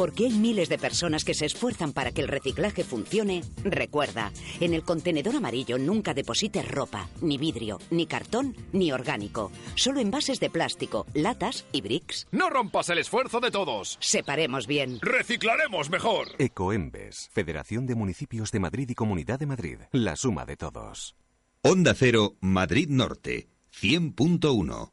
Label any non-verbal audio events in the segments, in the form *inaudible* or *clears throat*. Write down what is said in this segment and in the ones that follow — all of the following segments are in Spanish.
Porque hay miles de personas que se esfuerzan para que el reciclaje funcione, recuerda, en el contenedor amarillo nunca deposites ropa, ni vidrio, ni cartón, ni orgánico. Solo envases de plástico, latas y bricks. No rompas el esfuerzo de todos. Separemos bien. Reciclaremos mejor. Ecoembes, Federación de Municipios de Madrid y Comunidad de Madrid. La suma de todos. Onda Cero, Madrid Norte, 100.1.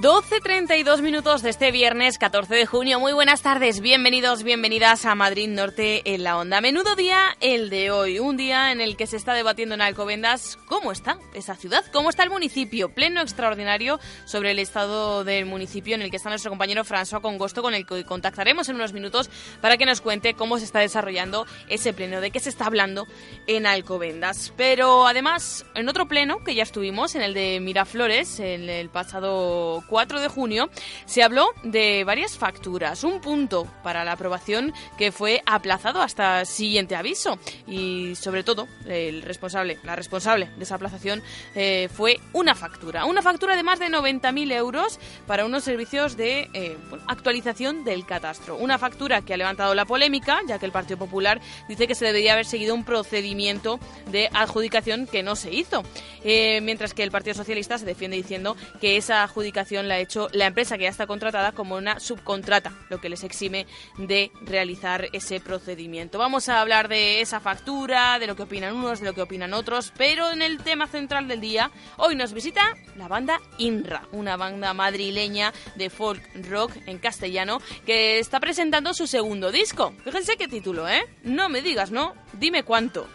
Doce treinta y dos minutos de este viernes 14 de junio. Muy buenas tardes, bienvenidos, bienvenidas a Madrid Norte en la Onda. Menudo día el de hoy, un día en el que se está debatiendo en Alcobendas cómo está esa ciudad, cómo está el municipio, pleno extraordinario sobre el estado del municipio en el que está nuestro compañero François Congosto, con el que contactaremos en unos minutos para que nos cuente cómo se está desarrollando ese pleno, de qué se está hablando en Alcobendas. Pero además, en otro pleno que ya estuvimos, en el de Miraflores, en el pasado 4 de junio, se habló de varias facturas, un punto para la aprobación que fue aplazado hasta siguiente aviso. Y sobre todo el responsable, la responsable de esa aplazación eh, fue una factura, una factura de más de 90.000 euros para unos servicios de eh, actualización del catastro, una factura que ha levantado la polémica ya que el Partido Popular dice que se debería haber seguido un procedimiento de adjudicación que no se hizo, eh, mientras que el Partido Socialista se defiende diciendo que esa adjudicación la ha hecho la empresa que ya está contratada como una subcontrata, lo que les exime de realizar ese procedimiento. Vamos a hablar de esa factura, de lo que opinan unos, de lo que opinan otros, pero en el tema central del día, hoy nos visita la banda INRA, una banda madrileña de folk rock en castellano que está presentando su segundo disco. Fíjense qué título, ¿eh? No me digas, ¿no? Dime cuánto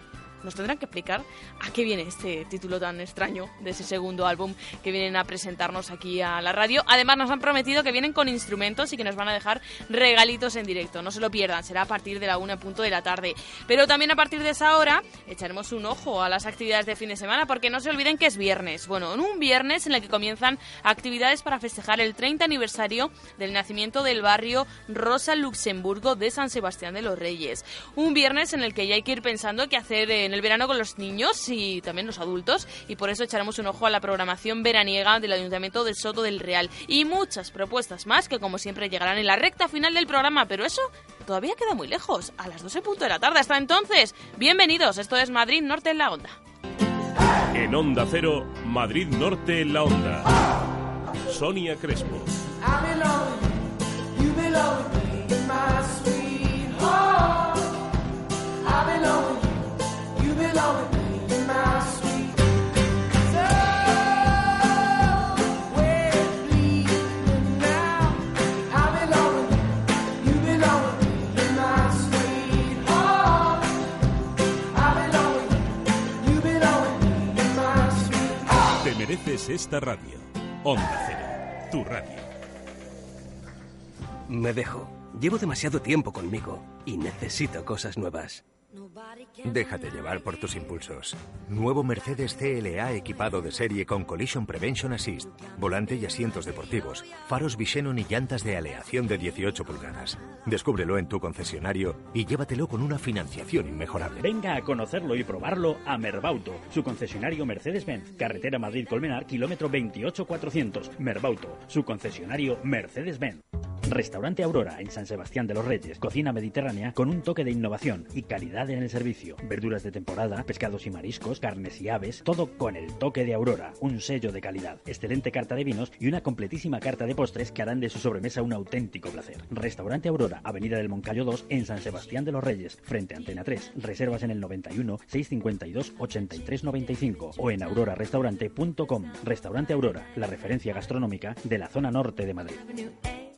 nos tendrán que explicar a qué viene este título tan extraño de ese segundo álbum que vienen a presentarnos aquí a la radio. Además nos han prometido que vienen con instrumentos y que nos van a dejar regalitos en directo. No se lo pierdan, será a partir de la una punto de la tarde. Pero también a partir de esa hora echaremos un ojo a las actividades de fin de semana porque no se olviden que es viernes. Bueno, en un viernes en el que comienzan actividades para festejar el 30 aniversario del nacimiento del barrio Rosa Luxemburgo de San Sebastián de los Reyes. Un viernes en el que ya hay que ir pensando qué hacer en el verano con los niños y también los adultos y por eso echaremos un ojo a la programación veraniega del Ayuntamiento del Soto del Real y muchas propuestas más que como siempre llegarán en la recta final del programa, pero eso todavía queda muy lejos, a las 12 punto de la tarde. Hasta entonces, bienvenidos, esto es Madrid Norte en la Onda. En Onda Cero, Madrid Norte en la Onda. Sonia Crespo. Esta radio. Onda Cero, tu radio. Me dejo. Llevo demasiado tiempo conmigo y necesito cosas nuevas. Déjate llevar por tus impulsos. Nuevo Mercedes CLA equipado de serie con Collision Prevention Assist, volante y asientos deportivos, faros Visenon y llantas de aleación de 18 pulgadas. Descúbrelo en tu concesionario y llévatelo con una financiación inmejorable. Venga a conocerlo y probarlo a Merbauto, su concesionario Mercedes-Benz, carretera Madrid-Colmenar, kilómetro 28400. Merbauto, su concesionario Mercedes-Benz. Restaurante Aurora en San Sebastián de los Reyes. Cocina mediterránea con un toque de innovación y calidad en el servicio. Verduras de temporada, pescados y mariscos, carnes y aves, todo con el toque de Aurora, un sello de calidad. Excelente carta de vinos y una completísima carta de postres que harán de su sobremesa un auténtico placer. Restaurante Aurora, Avenida del Moncayo 2 en San Sebastián de los Reyes, frente a Antena 3. Reservas en el 91 652 83 95 o en aurorarestaurante.com. Restaurante Aurora, la referencia gastronómica de la zona norte de Madrid.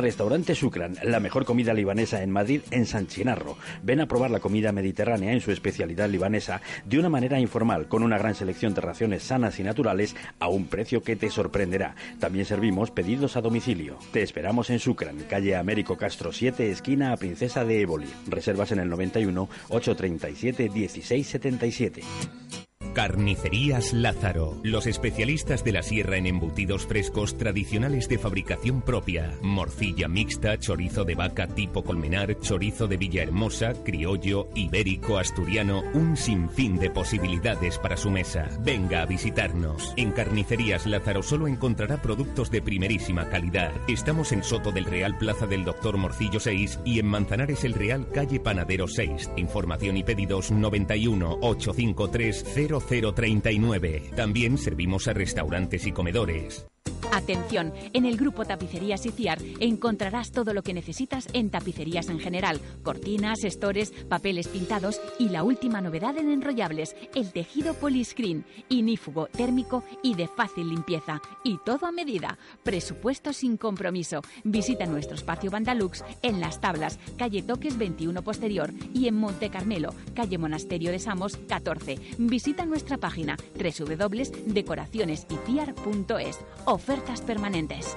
Restaurante Shukran, la mejor comida libanesa en Madrid, en San Chinarro. Ven a probar la comida mediterránea en su especialidad libanesa de una manera informal, con una gran selección de raciones sanas y naturales a un precio que te sorprenderá. También servimos pedidos a domicilio. Te esperamos en Shukran, calle Américo Castro 7, esquina a Princesa de Éboli. Reservas en el 91 837 1677. Carnicerías Lázaro, los especialistas de la sierra en embutidos frescos tradicionales de fabricación propia. Morcilla mixta, chorizo de vaca tipo colmenar, chorizo de Villahermosa, criollo, ibérico, asturiano, un sinfín de posibilidades para su mesa. Venga a visitarnos. En Carnicerías Lázaro solo encontrará productos de primerísima calidad. Estamos en Soto del Real Plaza del Doctor Morcillo 6 y en Manzanares el Real Calle Panadero 6. Información y pedidos 91 853 0039. También servimos a restaurantes y comedores. Atención, en el grupo Tapicerías Iciar encontrarás todo lo que necesitas en tapicerías en general, cortinas, estores, papeles pintados y la última novedad en enrollables, el tejido poliscreen, inífugo, térmico y de fácil limpieza. Y todo a medida. Presupuesto sin compromiso. Visita nuestro espacio Bandalux en Las Tablas, calle Toques 21 Posterior y en Monte Carmelo, calle Monasterio de Samos 14. Visita nuestra página www.decoracionesiciar.es. Ofertas permanentes.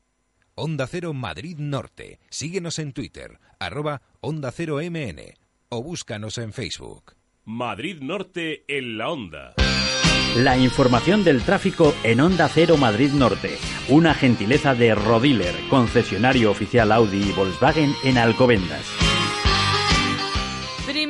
Onda Cero Madrid Norte. Síguenos en Twitter, arroba Onda Cero MN o búscanos en Facebook. Madrid Norte en la Onda. La información del tráfico en Onda Cero Madrid Norte. Una gentileza de Rodiler, concesionario oficial Audi y Volkswagen en Alcobendas.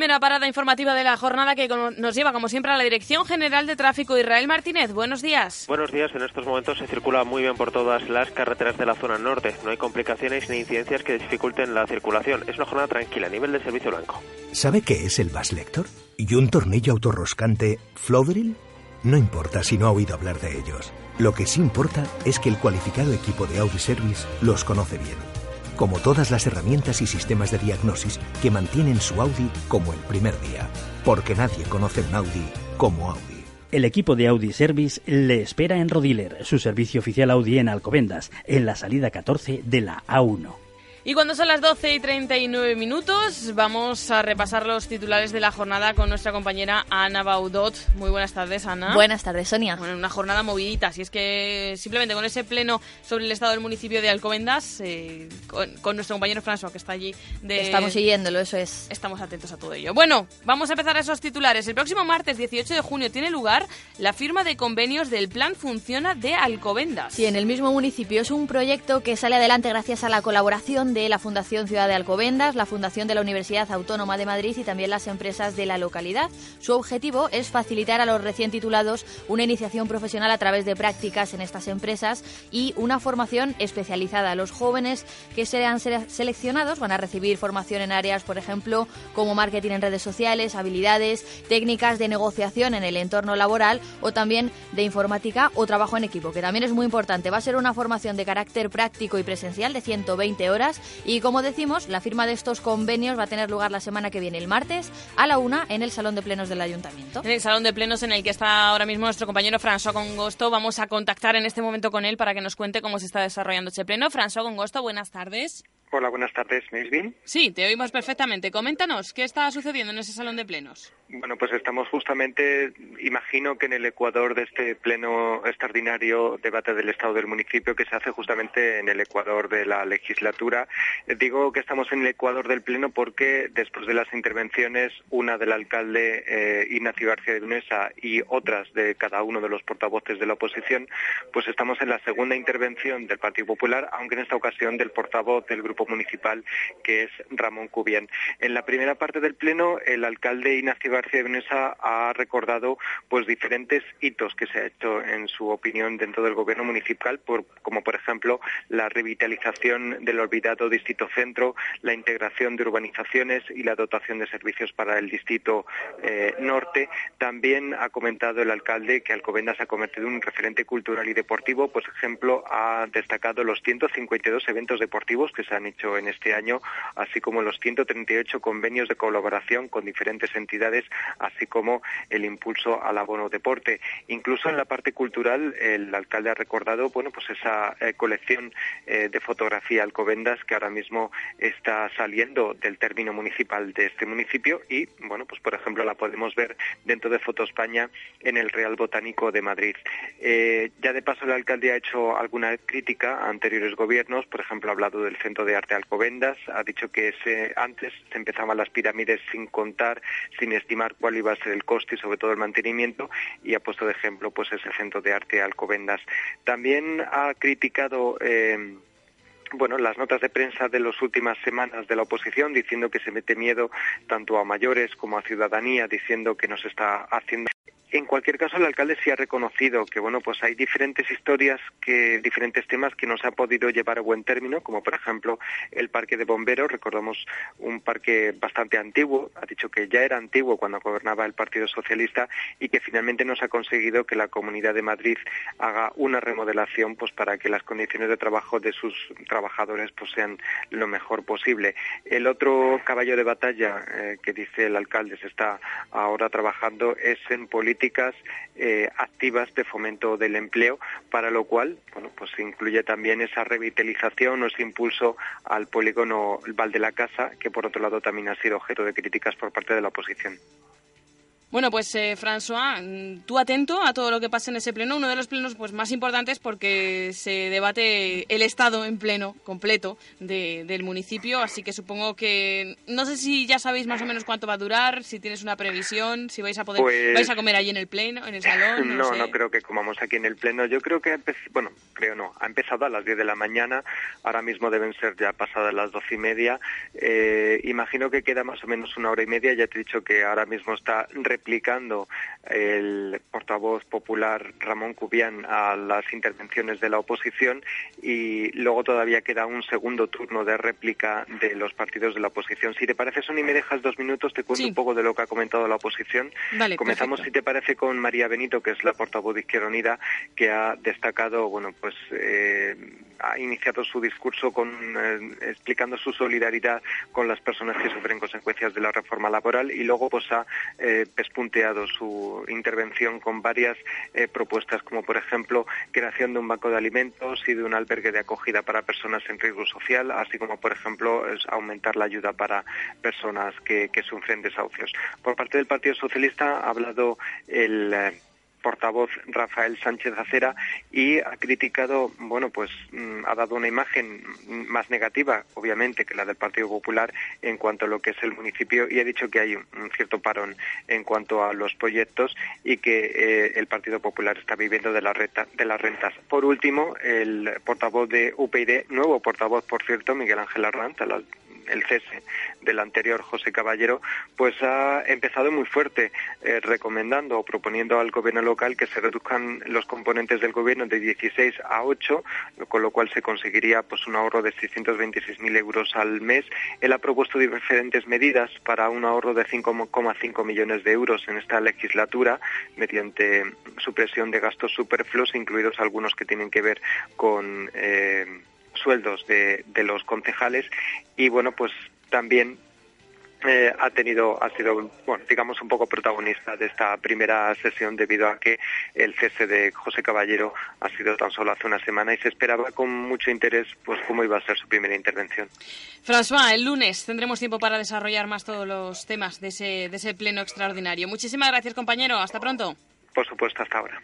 Primera parada informativa de la jornada que nos lleva, como siempre, a la Dirección General de Tráfico. Israel Martínez, buenos días. Buenos días. En estos momentos se circula muy bien por todas las carreteras de la zona norte. No hay complicaciones ni incidencias que dificulten la circulación. Es una jornada tranquila a nivel de servicio blanco. ¿Sabe qué es el Bass Lector? ¿Y un tornillo autorroscante Flodril? No importa si no ha oído hablar de ellos. Lo que sí importa es que el cualificado equipo de Audi Service los conoce bien como todas las herramientas y sistemas de diagnosis que mantienen su Audi como el primer día, porque nadie conoce un Audi como Audi. El equipo de Audi Service le espera en Rodiler, su servicio oficial Audi en Alcobendas, en la salida 14 de la A1. Y cuando son las 12 y 39 minutos, vamos a repasar los titulares de la jornada con nuestra compañera Ana Baudot. Muy buenas tardes, Ana. Buenas tardes, Sonia. Bueno, una jornada movidita, así es que simplemente con ese pleno sobre el estado del municipio de Alcobendas, eh, con, nuestro compañero François, que está allí. De... Estamos siguiéndolo, eso es. Estamos atentos a todo ello. Bueno, vamos a empezar esos titulares. El próximo martes 18 de junio tiene lugar la firma de convenios del Plan Funciona de Alcobendas. Sí, en el mismo municipio. Es un proyecto que sale adelante gracias a la colaboración de la Fundación Ciudad de Alcobendas, la Fundación de la Universidad Autónoma de Madrid y también las empresas de la localidad. Su objetivo es facilitar a los recién titulados una iniciación profesional a través de prácticas en estas empresas y una formación especializada. Los jóvenes que sean seleccionados van a recibir formación en áreas, por ejemplo, como marketing en redes sociales, habilidades, técnicas de negociación en el entorno laboral o también de informática o trabajo en equipo, que también es muy importante. Va a ser una formación de carácter práctico y presencial de 120 horas Y como decimos, la firma de estos convenios va a tener lugar la semana que viene, el martes, a la una, en el Salón de Plenos del Ayuntamiento. En el Salón de Plenos en el que está ahora mismo nuestro compañero François Congosto. Vamos a contactar en este momento con él para que nos cuente cómo se está desarrollando este pleno. François Congosto, buenas tardes. Hola, buenas tardes. ¿Me oís bien? Sí, te oímos perfectamente. Coméntanos, ¿qué está sucediendo en ese salón de plenos? Bueno, pues estamos justamente, imagino que en el Ecuador de este pleno extraordinario debate del Estado del municipio que se hace justamente en el Ecuador de la legislatura. Digo que estamos en el Ecuador del pleno porque después de las intervenciones, una del alcalde eh, Ignacio García de Dunesa y otras de cada uno de los portavoces de la oposición, pues estamos en la segunda intervención del Partido Popular, aunque en esta ocasión del portavoz del Grupo Municipal, que es Ramón Cubián. En la primera parte del pleno, el alcalde Ignacio García de ha recordado pues diferentes hitos que se ha hecho en su opinión dentro del gobierno municipal, como por ejemplo la revitalización del olvidado distrito centro, la integración de urbanizaciones y la dotación de servicios para el distrito eh, norte. También ha comentado el alcalde que Alcobendas se ha convertido en un referente cultural y deportivo, pues ejemplo ha destacado los 152 eventos deportivos que se han hecho en este año, así como los 138 convenios de colaboración con diferentes entidades así como el impulso al abono deporte. Incluso en la parte cultural, el alcalde ha recordado, bueno, pues esa eh, colección eh, de fotografía Alcobendas que ahora mismo está saliendo del término municipal de este municipio y, bueno, pues por ejemplo la podemos ver dentro de Foto España en el Real Botánico de Madrid. Eh, ya de paso el alcalde ha hecho alguna crítica a anteriores gobiernos, por ejemplo ha hablado del Centro de Arte Alcobendas, ha dicho que antes se empezaban las pirámides sin contar, sin estimar cuál iba a ser el coste y sobre todo el mantenimiento y ha puesto de ejemplo pues ese centro de arte Alcobendas. También ha criticado eh, bueno, las notas de prensa de las últimas semanas de la oposición diciendo que se mete miedo tanto a mayores como a ciudadanía, diciendo que nos está haciendo en cualquier caso, el alcalde sí ha reconocido que bueno, pues hay diferentes historias, que diferentes temas que no se ha podido llevar a buen término, como por ejemplo el parque de bomberos. Recordamos un parque bastante antiguo. Ha dicho que ya era antiguo cuando gobernaba el Partido Socialista y que finalmente no se ha conseguido que la Comunidad de Madrid haga una remodelación, pues para que las condiciones de trabajo de sus trabajadores pues sean lo mejor posible. El otro caballo de batalla eh, que dice el alcalde se está ahora trabajando es en política políticas eh, activas de fomento del empleo, para lo cual bueno, pues incluye también esa revitalización o ese impulso al polígono Val de la Casa, que por otro lado también ha sido objeto de críticas por parte de la oposición. Bueno, pues eh, François, mm, tú atento a todo lo que pasa en ese pleno, uno de los plenos pues más importantes porque se debate el estado en pleno, completo, del municipio, así que supongo que no sé si ya sabéis más o menos cuánto va a durar, si tienes una previsión, si vais a poder pues vais a comer allí en el pleno, en el salón. *laughs* No, no, creo que comamos aquí en el pleno. Yo creo que bueno, creo no, ha empezado a las 10 de la mañana, ahora mismo deben ser ya pasadas las doce y media. Eh, imagino que queda más o menos una hora y media. Ya te he dicho que ahora mismo está explicando el portavoz popular Ramón Cubián a las intervenciones de la oposición y luego todavía queda un segundo turno de réplica de los partidos de la oposición. Si te parece, Son y me dejas dos minutos, te cuento un poco de lo que ha comentado la oposición. Comenzamos, si te parece, con María Benito, que es la portavoz de Izquierda Unida, que ha destacado, bueno, pues eh, ha iniciado su discurso con, eh, explicando su solidaridad con las personas que sufren consecuencias de la reforma laboral y luego pues ha eh, punteado su intervención con varias eh, propuestas, como por ejemplo creación de un banco de alimentos y de un albergue de acogida para personas en riesgo social, así como por ejemplo aumentar la ayuda para personas que, sufren desahucios. Por parte del Partido Socialista ha hablado el eh, portavoz Rafael Sánchez Acera y ha criticado, bueno, pues mm, ha dado una imagen más negativa, obviamente, que la del Partido Popular en cuanto a lo que es el municipio y ha dicho que hay un cierto parón en cuanto a los proyectos y que eh, el Partido Popular está viviendo de, la renta, de las rentas. Por último, el portavoz de UPyD, nuevo portavoz, por cierto, Miguel Ángel Arranz, el cese del anterior José Caballero, pues ha empezado muy fuerte eh, recomendando o proponiendo al gobierno local que se reduzcan los componentes del gobierno de 16 a 8, con lo cual se conseguiría pues un ahorro de 626.000 euros al mes. Él ha propuesto diferentes medidas para un ahorro de 5,5 millones de euros en esta legislatura mediante supresión de gastos superfluos, incluidos algunos que tienen que ver con eh, sueldos de, de los concejales y bueno, pues también eh, ha tenido, ha sido, bueno, digamos, un poco protagonista de esta primera sesión debido a que el cese de José Caballero ha sido tan solo hace una semana y se esperaba con mucho interés, pues, cómo iba a ser su primera intervención. François, el lunes tendremos tiempo para desarrollar más todos los temas de ese, de ese pleno extraordinario. Muchísimas gracias, compañero. Hasta pronto. Por supuesto, hasta ahora.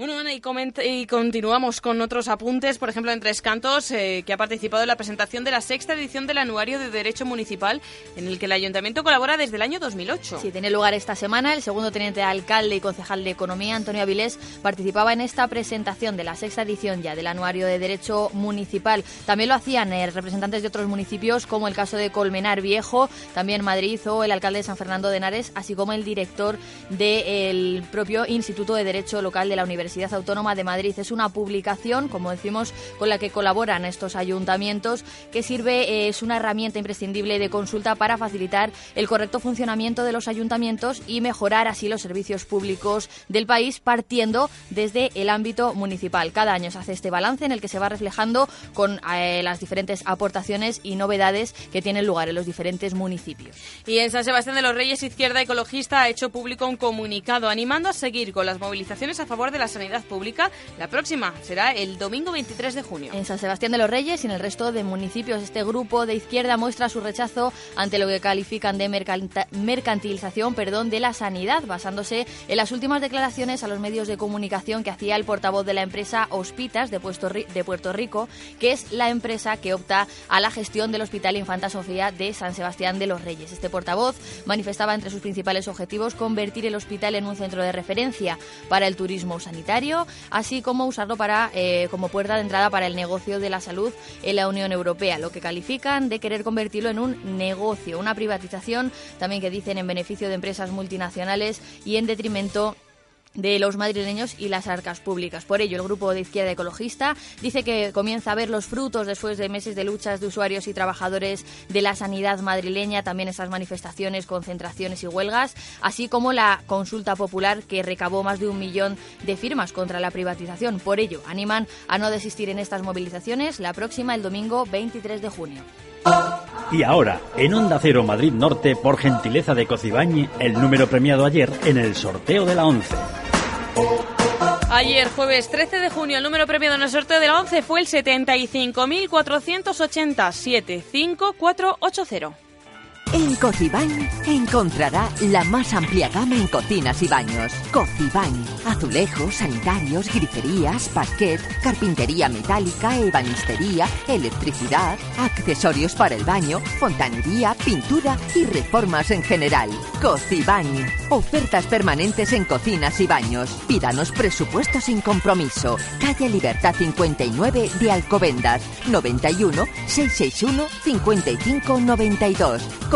Bueno, Ana, y, continuamos con otros apuntes, por ejemplo, en Tres Cantos, eh, que ha participado en la presentación de la sexta edición del Anuario de Derecho Municipal, en el que el Ayuntamiento colabora desde el año 2008. Sí, tiene lugar esta semana. El segundo teniente de alcalde y concejal de Economía, Antonio Avilés, participaba en esta presentación de la sexta edición ya del Anuario de Derecho Municipal. También lo hacían eh, representantes de otros municipios, como el caso de Colmenar Viejo, también Madrid o el alcalde de San Fernando de Henares, así como el director del propio Instituto de Derecho Local de la Universidad Universidad Autónoma de Madrid. Es una publicación, como decimos, con la que colaboran estos ayuntamientos, que sirve, eh, es una herramienta imprescindible de consulta para facilitar el correcto funcionamiento de los ayuntamientos y mejorar así los servicios públicos del país, partiendo desde el ámbito municipal. Cada año se hace este balance en el que se va reflejando con eh, las diferentes aportaciones y novedades que tienen lugar en los diferentes municipios. Y en San Sebastián de los Reyes, Izquierda Ecologista ha hecho público un comunicado animando a seguir con las movilizaciones a favor de la sanidad pública. La próxima será el domingo 23 de junio. En San Sebastián de los Reyes y en el resto de municipios, este grupo de izquierda muestra su rechazo ante lo que califican de mercantilización perdón, de la sanidad, basándose en las últimas declaraciones a los medios de comunicación que hacía el portavoz de la empresa Hospitas de Puerto Rico, que es la empresa que opta a la gestión del Hospital Infanta Sofía de San Sebastián de los Reyes. Este portavoz manifestaba entre sus principales objetivos convertir el hospital en un centro de referencia para el turismo sanitario así como usarlo para, eh, como puerta de entrada para el negocio de la salud en la Unión Europea, lo que califican de querer convertirlo en un negocio, una privatización también que dicen en beneficio de empresas multinacionales y en detrimento de los madrileños y las arcas públicas. Por ello, el grupo de izquierda ecologista dice que comienza a ver los frutos después de meses de luchas de usuarios y trabajadores de la sanidad madrileña, también esas manifestaciones, concentraciones y huelgas, así como la consulta popular que recabó más de un millón de firmas contra la privatización. Por ello, animan a no desistir en estas movilizaciones la próxima el domingo 23 de junio. Y ahora, en Onda Cero Madrid Norte, por gentileza de Cocibañi, el número premiado ayer en el sorteo de la 11. Ayer, jueves 13 de junio, el número premiado en el sorteo de la 11 fue el 75.480 75480. En Cocibañ encontrará la más amplia gama en cocinas y baños. Cocibañ, azulejos, sanitarios, griferías, parquet, carpintería metálica, ebanistería, electricidad, accesorios para el baño, fontanería, pintura y reformas en general. Cocibañ, ofertas permanentes en cocinas y baños. Pídanos presupuesto sin compromiso. Calle Libertad 59 de Alcobendas, 91 661 5592.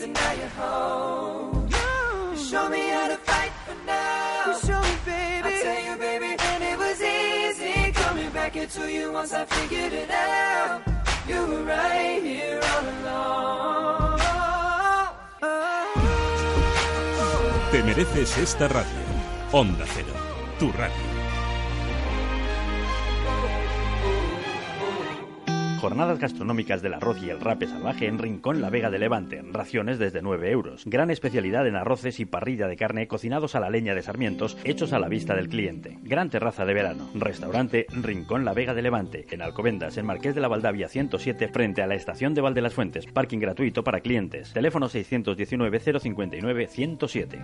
And now you're home. You show me how to fight for now. You show me, baby. I tell you, baby, and it was easy coming back into you once I figured it out. You were right here all along. Te mereces esta radio. Onda Cero, tu radio. Jornadas gastronómicas del arroz y el rape salvaje en Rincón La Vega de Levante. Raciones desde 9 euros. Gran especialidad en arroces y parrilla de carne cocinados a la leña de sarmientos, hechos a la vista del cliente. Gran terraza de verano. Restaurante Rincón La Vega de Levante. En Alcobendas, en Marqués de la Valdavia 107, frente a la estación de Valde las Fuentes. Parking gratuito para clientes. Teléfono 619 059 107.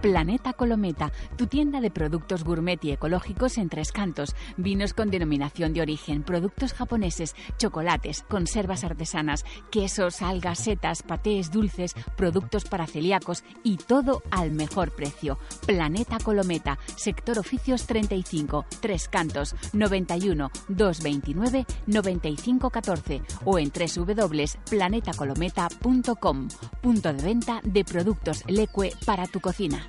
Planeta Colometa, tu tienda de productos gourmet y ecológicos en Tres Cantos, vinos con denominación de origen, productos japoneses, chocolates, conservas artesanas, quesos, algas, setas, patés, dulces, productos para celíacos y todo al mejor precio. Planeta Colometa, sector oficios 35, Tres Cantos, 91 229 9514 o en www.planetacolometa.com, punto de venta de productos Leque para tu cocina.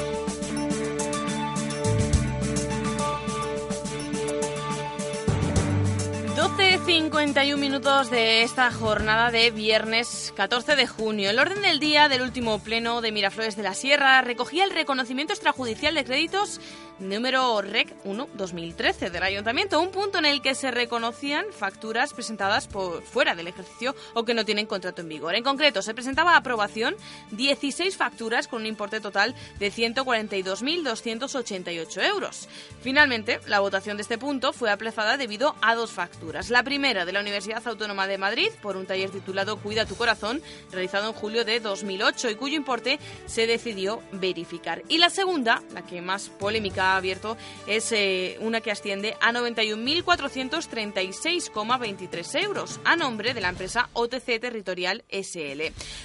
12.51 minutos de esta jornada de viernes 14 de junio. El orden del día del último pleno de Miraflores de la Sierra recogía el reconocimiento extrajudicial de créditos número REC 1-2013 del Ayuntamiento, un punto en el que se reconocían facturas presentadas por fuera del ejercicio o que no tienen contrato en vigor. En concreto, se presentaba a aprobación 16 facturas con un importe total de 142.288 euros. Finalmente, la votación de este punto fue aplazada debido a dos facturas. La primera de la Universidad Autónoma de Madrid por un taller titulado Cuida tu corazón, realizado en julio de 2008 y cuyo importe se decidió verificar. Y la segunda, la que más polémica ha abierto, es eh, una que asciende a 91.436,23 euros a nombre de la empresa OTC Territorial SL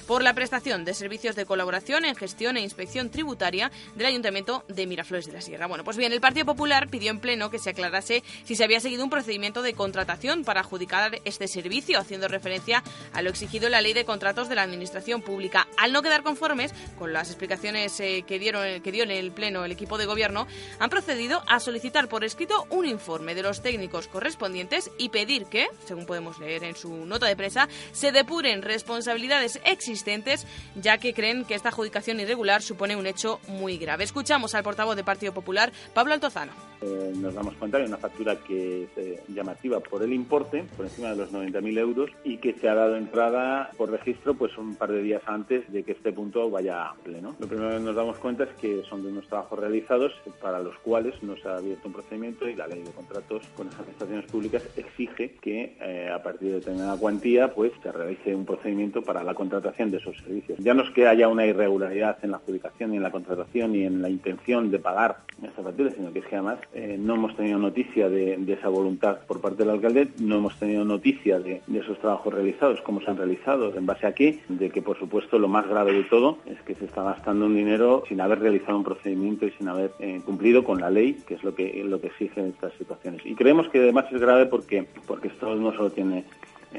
por la prestación de servicios de colaboración en gestión e inspección tributaria del Ayuntamiento de Miraflores de la Sierra. Bueno, pues bien, el Partido Popular pidió en pleno que se aclarase si se había seguido un procedimiento de contratación para adjudicar este servicio, haciendo referencia a lo exigido en la Ley de Contratos de la Administración Pública. Al no quedar conformes con las explicaciones eh, que, dieron, que dio en el Pleno el equipo de Gobierno, han procedido a solicitar por escrito un informe de los técnicos correspondientes y pedir que, según podemos leer en su nota de prensa, se depuren responsabilidades existentes, ya que creen que esta adjudicación irregular supone un hecho muy grave. Escuchamos al portavoz del Partido Popular, Pablo Altozano. Eh, nos damos cuenta de una factura que es eh, llamativa por el importe, por encima de los 90.000 euros, y que se ha dado entrada por registro pues un par de días antes de que este punto vaya a pleno. Lo primero que nos damos cuenta es que son de unos trabajos realizados para los cuales no se ha abierto un procedimiento y la ley de contratos con las administraciones públicas exige que eh, a partir de determinada cuantía pues se realice un procedimiento para la contratación de esos servicios. Ya no es que haya una irregularidad en la adjudicación y en la contratación y en la intención de pagar estas facturas, sino que es que además eh, no hemos tenido noticia de, esa voluntad por parte del alcalde, no hemos tenido noticia de, esos trabajos realizados, cómo se han realizado, en base a qué, de que por supuesto lo más grave de todo es que se está gastando un dinero sin haber realizado un procedimiento y sin haber eh, cumplido con la ley, que es lo que lo que estas situaciones. Y creemos que además es grave porque porque esto no solo tiene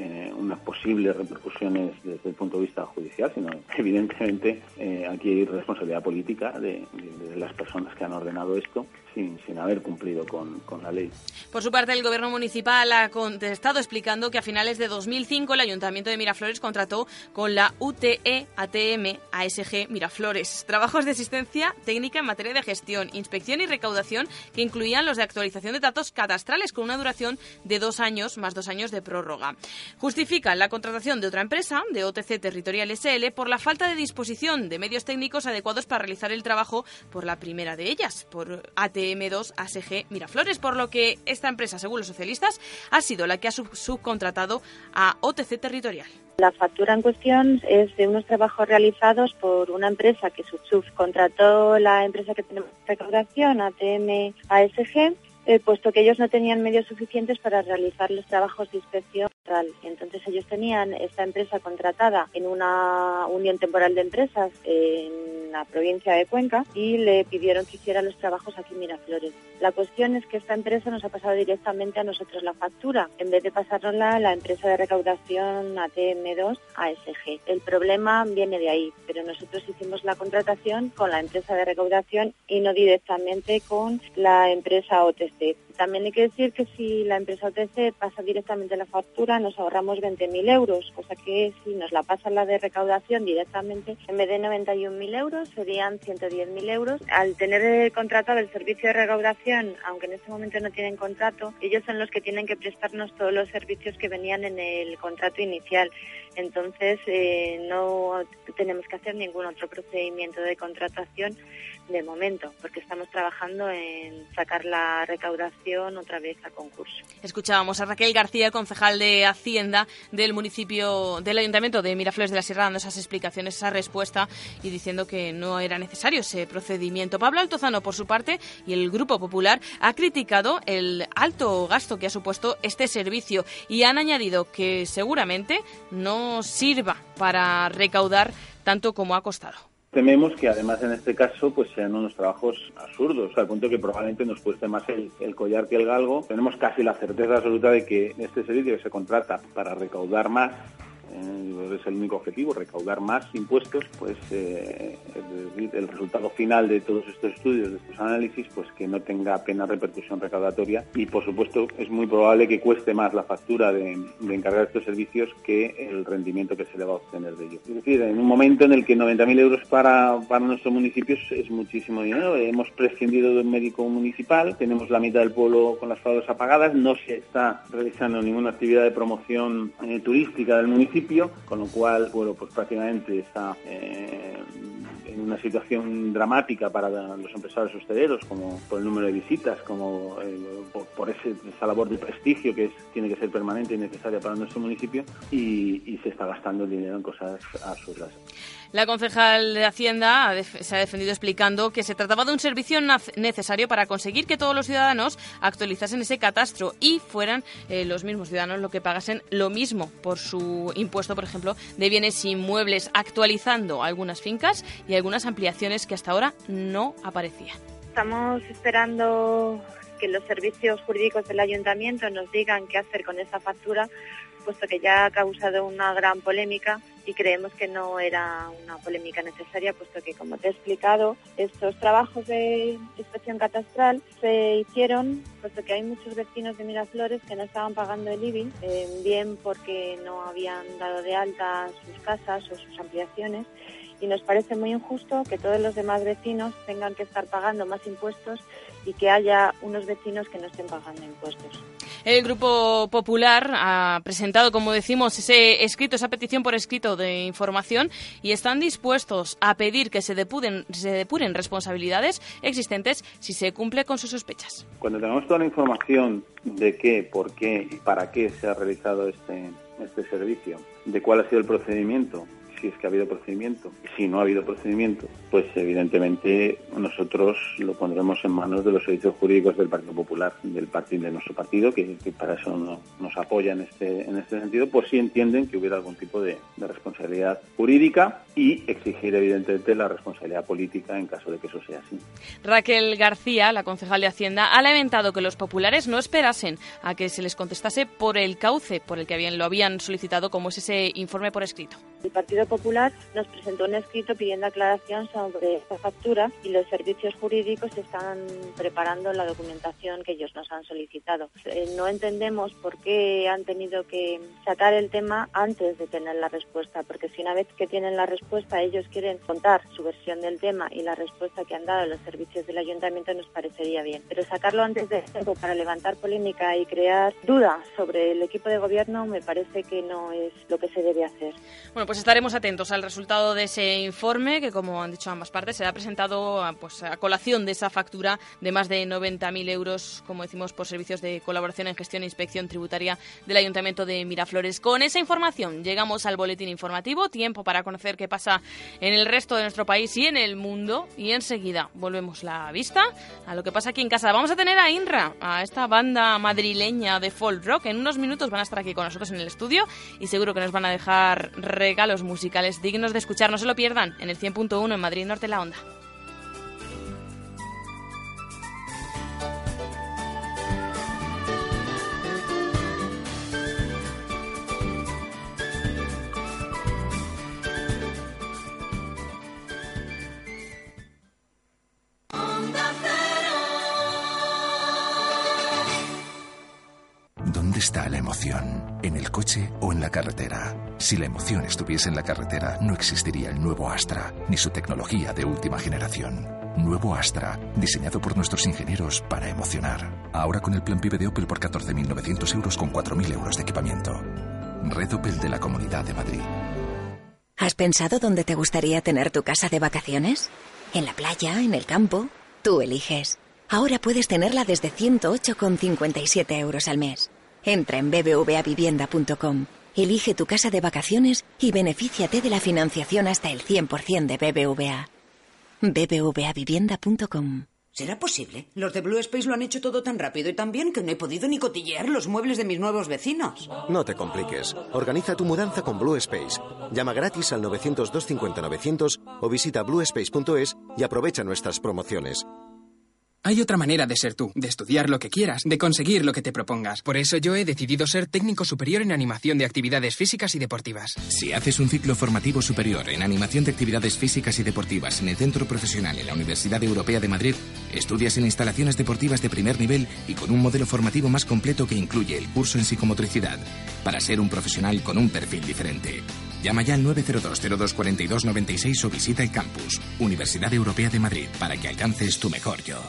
eh, unas posibles repercusiones desde el punto de vista judicial, sino *laughs* evidentemente eh, aquí hay responsabilidad política de, las personas que han ordenado esto sin, sin haber cumplido con, con, la ley. Por su parte, el Gobierno municipal ha contestado explicando que a finales de 2005 el Ayuntamiento de Miraflores contrató con la UTE ATM ASG Miraflores trabajos de asistencia técnica en materia de gestión, inspección y recaudación que incluían los de actualización de datos cadastrales con una duración de dos años más dos años de prórroga. Justifican la contratación de otra empresa, de OTC Territorial SL, por la falta de disposición de medios técnicos adecuados para realizar el trabajo por la primera de ellas, por ATM2 ASG Miraflores, por lo que esta empresa, según los socialistas, ha sido la que ha subcontratado a OTC Territorial. La factura en cuestión es de unos trabajos realizados por una empresa que subcontrató la empresa que tenemos recaudación, ATM ASG, eh, puesto que ellos no tenían medios suficientes para realizar los trabajos de inspección. Entonces ellos tenían esta empresa contratada en una unión temporal de empresas en la provincia de Cuenca y le pidieron que hiciera los trabajos aquí en Miraflores. La cuestión es que esta empresa nos ha pasado directamente a nosotros la factura, en vez de pasárnosla a la empresa de recaudación ATM2 ASG. El problema viene de ahí, pero nosotros hicimos la contratación con la empresa de recaudación y no directamente con la empresa OTC. States También hay que decir que si la empresa OTC pasa directamente la factura, nos ahorramos 20.000 euros, cosa que si nos la pasa la de recaudación directamente, en vez de 91.000 euros, serían 110.000 euros. Al tener contratado el servicio de recaudación, aunque en este momento no tienen contrato, ellos son los que tienen que prestarnos todos los servicios que venían en el contrato inicial. Entonces, eh, no tenemos que hacer ningún otro procedimiento de contratación de momento, porque estamos trabajando en sacar la recaudación otra vez concurso. Escuchábamos a Raquel García, concejal de Hacienda del municipio, del Ayuntamiento de Miraflores de la Sierra, dando esas explicaciones, esa respuesta y diciendo que no era necesario ese procedimiento. Pablo Altozano, por su parte, y el Grupo Popular ha criticado el alto gasto que ha supuesto este servicio y han añadido que seguramente no sirva para recaudar tanto como ha costado. Tememos que además en este caso pues sean unos trabajos absurdos, al punto que probablemente nos cueste más el, collar que el galgo. Tenemos casi la certeza absoluta de que este servicio que se contrata para recaudar más es el único objetivo, recaudar más impuestos, pues eh, el resultado final de todos estos estudios, de estos análisis, pues que no tenga apenas repercusión recaudatoria. Y por supuesto es muy probable que cueste más la factura de, encargar estos servicios que el rendimiento que se le va a obtener de ellos. Es decir, en un momento en el que 90.000 euros para, para nuestro municipio es muchísimo dinero, hemos prescindido de un médico municipal, tenemos la mitad del pueblo con las fadas apagadas, no se está realizando ninguna actividad de promoción eh, turística del municipio, con lo cual, bueno, pues prácticamente está eh, en una situación dramática para los empresarios hosteleros, como por el número de visitas, como eh, por, por ese, esa labor de prestigio que es, tiene que ser permanente y necesaria para nuestro municipio, y, y se está gastando el dinero en cosas absurdas. La concejal de Hacienda se ha defendido explicando que se trataba de un servicio necesario para conseguir que todos los ciudadanos actualizasen ese catastro y fueran eh, los mismos ciudadanos los que pagasen lo mismo por su impuesto, por ejemplo, de bienes inmuebles, actualizando algunas fincas y algunas ampliaciones que hasta ahora no aparecían. Estamos esperando que los servicios jurídicos del ayuntamiento nos digan qué hacer con esa factura, puesto que ya ha causado una gran polémica y creemos que no era una polémica necesaria, puesto que, como te he explicado, estos trabajos de inspección catastral se hicieron puesto que hay muchos vecinos de Miraflores que no estaban pagando el IBI, eh, bien porque no habían dado de alta sus casas o sus ampliaciones, y nos parece muy injusto que todos los demás vecinos tengan que estar pagando más impuestos y que haya unos vecinos que no estén pagando impuestos. El Grupo Popular ha presentado, como decimos, ese escrito, esa petición por escrito de información y están dispuestos a pedir que se depuren, se depuren responsabilidades existentes si se cumple con sus sospechas. Cuando tengamos toda la información de qué, por qué y para qué se ha realizado este, este servicio, de cuál ha sido el procedimiento, si es que ha habido procedimiento. Si no ha habido procedimiento, pues evidentemente nosotros lo pondremos en manos de los servicios jurídicos del Partido Popular, del partido de nuestro partido, que, que para eso no, nos apoya en este, en este sentido, pues si entienden que hubiera algún tipo de, de, responsabilidad jurídica y exigir evidentemente la responsabilidad política en caso de que eso sea así. Raquel García, la concejal de Hacienda, ha lamentado que los populares no esperasen a que se les contestase por el cauce por el que habían, lo habían solicitado, como es ese informe por escrito. El Partido Popular nos presentó un escrito pidiendo aclaración sobre esta factura y los servicios jurídicos están preparando la documentación que ellos nos han solicitado. Eh, no entendemos por qué han tenido que sacar el tema antes de tener la respuesta, porque si una vez que tienen la respuesta ellos quieren contar su versión del tema y la respuesta que han dado los servicios del ayuntamiento nos parecería bien. Pero sacarlo antes de tiempo para levantar polémica y crear dudas sobre el equipo de gobierno me parece que no es lo que se debe hacer. Pues estaremos atentos al resultado de ese informe que, como han dicho ambas partes, será presentado a, pues, colación de esa factura de más de 90.000 euros, como decimos, por servicios de colaboración en gestión e inspección tributaria del Ayuntamiento de Miraflores. Con esa información llegamos al boletín informativo, tiempo para conocer qué pasa en el resto de nuestro país y en el mundo. Y enseguida volvemos la vista a lo que pasa aquí en casa. Vamos a tener a INRA, a esta banda madrileña de folk rock. En unos minutos van a estar aquí con nosotros en el estudio y seguro que nos van a dejar regalos musicales dignos de escuchar. No se lo pierdan en el 100.1 en Madrid Norte La Onda. O en la carretera? Si la emoción estuviese en la carretera, no existiría el nuevo Astra, ni su tecnología de última generación. Nuevo Astra, diseñado por nuestros ingenieros para emocionar. Ahora con el plan PIB de Opel por 14.900 euros con 4.000 euros de equipamiento. Red Opel de la Comunidad de Madrid. ¿Has pensado dónde te gustaría tener tu casa de vacaciones? ¿En la playa? ¿En el campo? Tú eliges. Ahora puedes tenerla desde 108,57 euros al mes. Entra en bbvavivienda.com, elige tu casa de vacaciones y benefíciate de la financiación hasta el 100% de BBVA. bbvavivienda.com ¿Será posible? Los de Blue Space lo han hecho todo tan rápido y tan bien que no he podido ni cotillear los muebles de mis nuevos vecinos. No te compliques. Organiza tu mudanza con Blue Space. Llama gratis al 900-250-900 o visita bluespace.es y aprovecha nuestras promociones. Hay otra manera de ser tú, de estudiar lo que quieras, de conseguir lo que te propongas. Por eso yo he decidido ser técnico superior en animación de actividades físicas y deportivas. Si haces un ciclo formativo superior en animación de actividades físicas y deportivas en el Centro Profesional en la Universidad Europea de Madrid, estudias en instalaciones deportivas de primer nivel y con un modelo formativo más completo que incluye el curso en psicomotricidad, para ser un profesional con un perfil diferente. Llama ya al 902-024296 o visita el campus, Universidad Europea de Madrid, para que alcances tu mejor yo.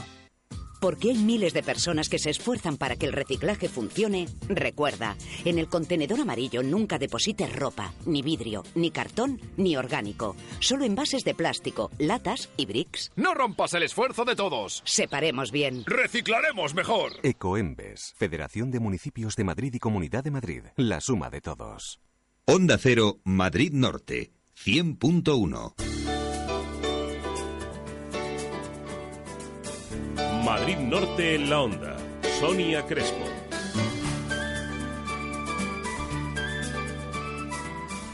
Porque hay miles de personas que se esfuerzan para que el reciclaje funcione, recuerda, en el contenedor amarillo nunca deposites ropa, ni vidrio, ni cartón, ni orgánico. Solo envases de plástico, latas y bricks. No rompas el esfuerzo de todos. Separemos bien. Reciclaremos mejor. Ecoembes, Federación de Municipios de Madrid y Comunidad de Madrid. La suma de todos. Onda Cero, Madrid Norte, 100.1. Madrid Norte en la onda. Sonia Crespo.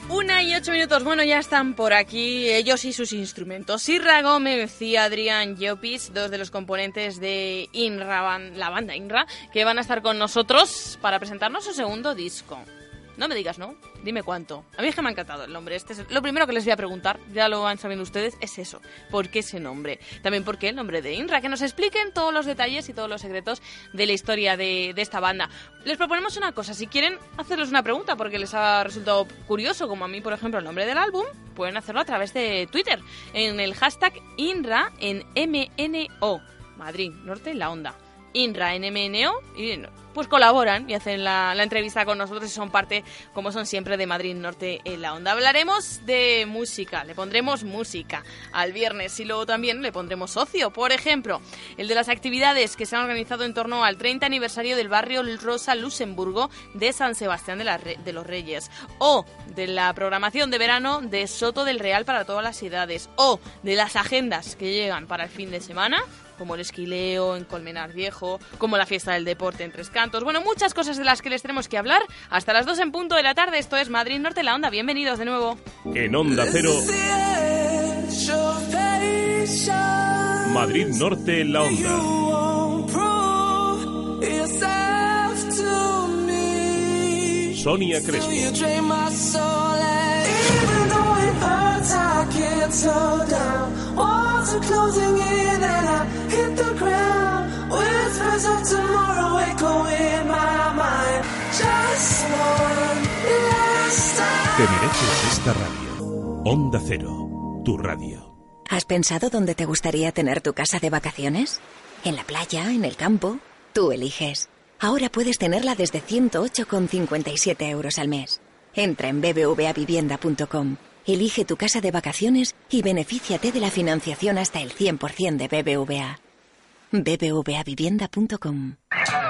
Una y ocho minutos. Bueno, ya están por aquí ellos y sus instrumentos. Sirra Gómez y Adrián Llopis, dos de los componentes de INRA, la banda INRA, que van a estar con nosotros para presentarnos su segundo disco. No me digas no, dime cuánto. A mí es que me ha encantado el nombre. Este es lo primero que les voy a preguntar, ya lo van sabiendo ustedes, es eso. ¿Por qué ese nombre? También por qué el nombre de INRA, que nos expliquen todos los detalles y todos los secretos de la historia de, esta banda. Les proponemos una cosa, si quieren hacerles una pregunta porque les ha resultado curioso, como a mí, por ejemplo, el nombre del álbum, pueden hacerlo a través de Twitter, en el hashtag INRA en MNO. Madrid, Norte, La Onda. INRA en y pues colaboran y hacen la, entrevista con nosotros y son parte, como son siempre, de Madrid Norte en la onda. Hablaremos de música, le pondremos música al viernes y luego también le pondremos ocio. Por ejemplo, el de las actividades que se han organizado en torno al 30 aniversario del barrio Rosa Luxemburgo de San Sebastián de, la de los Reyes, o de la programación de verano de Soto del Real para todas las ciudades, o de las agendas que llegan para el fin de semana como el esquileo en Colmenar Viejo, como la fiesta del deporte en Tres Cantos. Bueno, muchas cosas de las que les tenemos que hablar hasta las 2 en punto de la tarde. Esto es Madrid Norte La Onda. Bienvenidos de nuevo. En Onda Cero. Madrid Norte la Onda. Sonia Crespo. Te mereces esta radio. Onda Cero, tu radio. ¿Has pensado dónde te gustaría tener tu casa de vacaciones? ¿En la playa? ¿En el campo? Tú eliges. Ahora puedes tenerla desde 108,57 euros al mes. Entra en bbvavivienda.com. Elige tu casa de vacaciones y benefíciate de la financiación hasta el 100% de BBVA. bbvavivienda.com.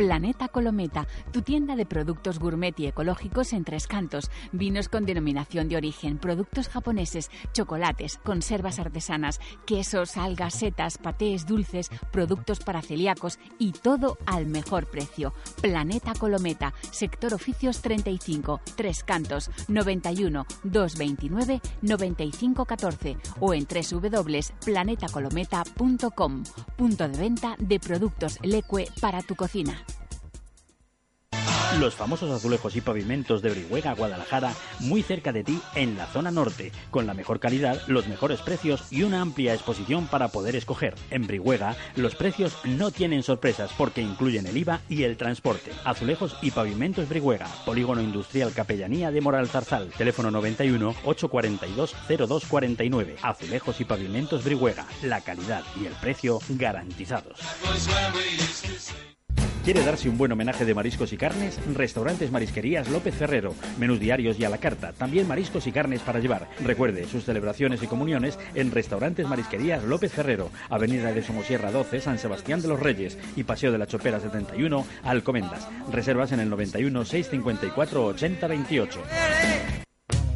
Planeta Colometa, tu tienda de productos gourmet y ecológicos en Tres Cantos, vinos con denominación de origen, productos japoneses, chocolates, conservas artesanas, quesos, algas, setas, patés, dulces, productos para celíacos y todo al mejor precio. Planeta Colometa, sector oficios 35, Tres Cantos, 91 229 9514 o en www.planetacolometa.com, punto de venta de productos Leque para tu cocina. Los famosos azulejos y pavimentos de Brihuega, Guadalajara, muy cerca de ti en la zona norte, con la mejor calidad, los mejores precios y una amplia exposición para poder escoger. En Brihuega, los precios no tienen sorpresas porque incluyen el IVA y el transporte. Azulejos y pavimentos Brihuega, Polígono Industrial Capellanía de Moral Zarzal, teléfono 91 842 0249. Azulejos y pavimentos Brihuega, la calidad y el precio garantizados. ¿Quiere darse un buen homenaje de mariscos y carnes? Restaurantes Marisquerías López Ferrero. Menús diarios y a la carta. También mariscos y carnes para llevar. Recuerde sus celebraciones y comuniones en Restaurantes Marisquerías López Ferrero. Avenida de Somosierra 12, San Sebastián de los Reyes. Y Paseo de la Chopera 71, Alcomendas. Reservas en el 91 654 80 28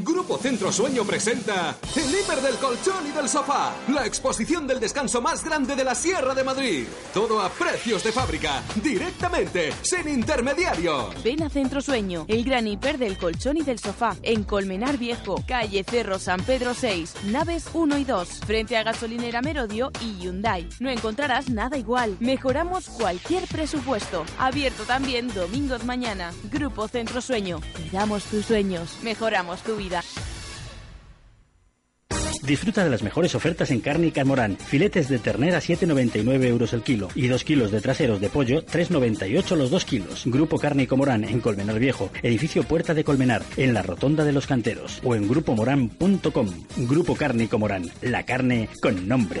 Grupo Centro Sueño presenta El Hiper del Colchón y del Sofá, la exposición del descanso más grande de la Sierra de Madrid. Todo a precios de fábrica, directamente, sin intermediarios. Ven a Centro Sueño, el gran hiper del colchón y del sofá, en Colmenar Viejo, calle Cerro San Pedro 6, naves 1 y 2, frente a Gasolinera Merodio y Hyundai. No encontrarás nada igual. Mejoramos cualquier presupuesto. Abierto también domingos mañana. Grupo Centro Sueño. Cuidamos tus sueños. Mejoramos tu vida. Disfruta de las mejores ofertas en carne y. Filetes de ternera 7,99 euros el kilo y 2 kilos de traseros de pollo 3,98 los 2 kilos. Grupo Carne y Comorán en Colmenar Viejo, edificio Puerta de Colmenar, en la Rotonda de los Canteros o en grupomorán.com. Grupo Carne y Comorán, la carne con nombre.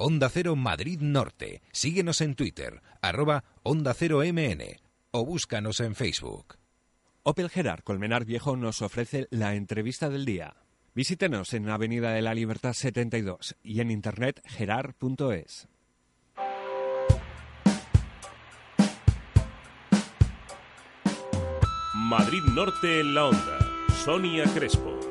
Onda Cero Madrid Norte. Síguenos en Twitter, arroba Onda Cero MN o búscanos en Facebook. Opel Gerard Colmenar Viejo nos ofrece la entrevista del día. Visítenos en Avenida de la Libertad 72 y en internet gerard.es. Madrid Norte en la Onda. Sonia Crespo.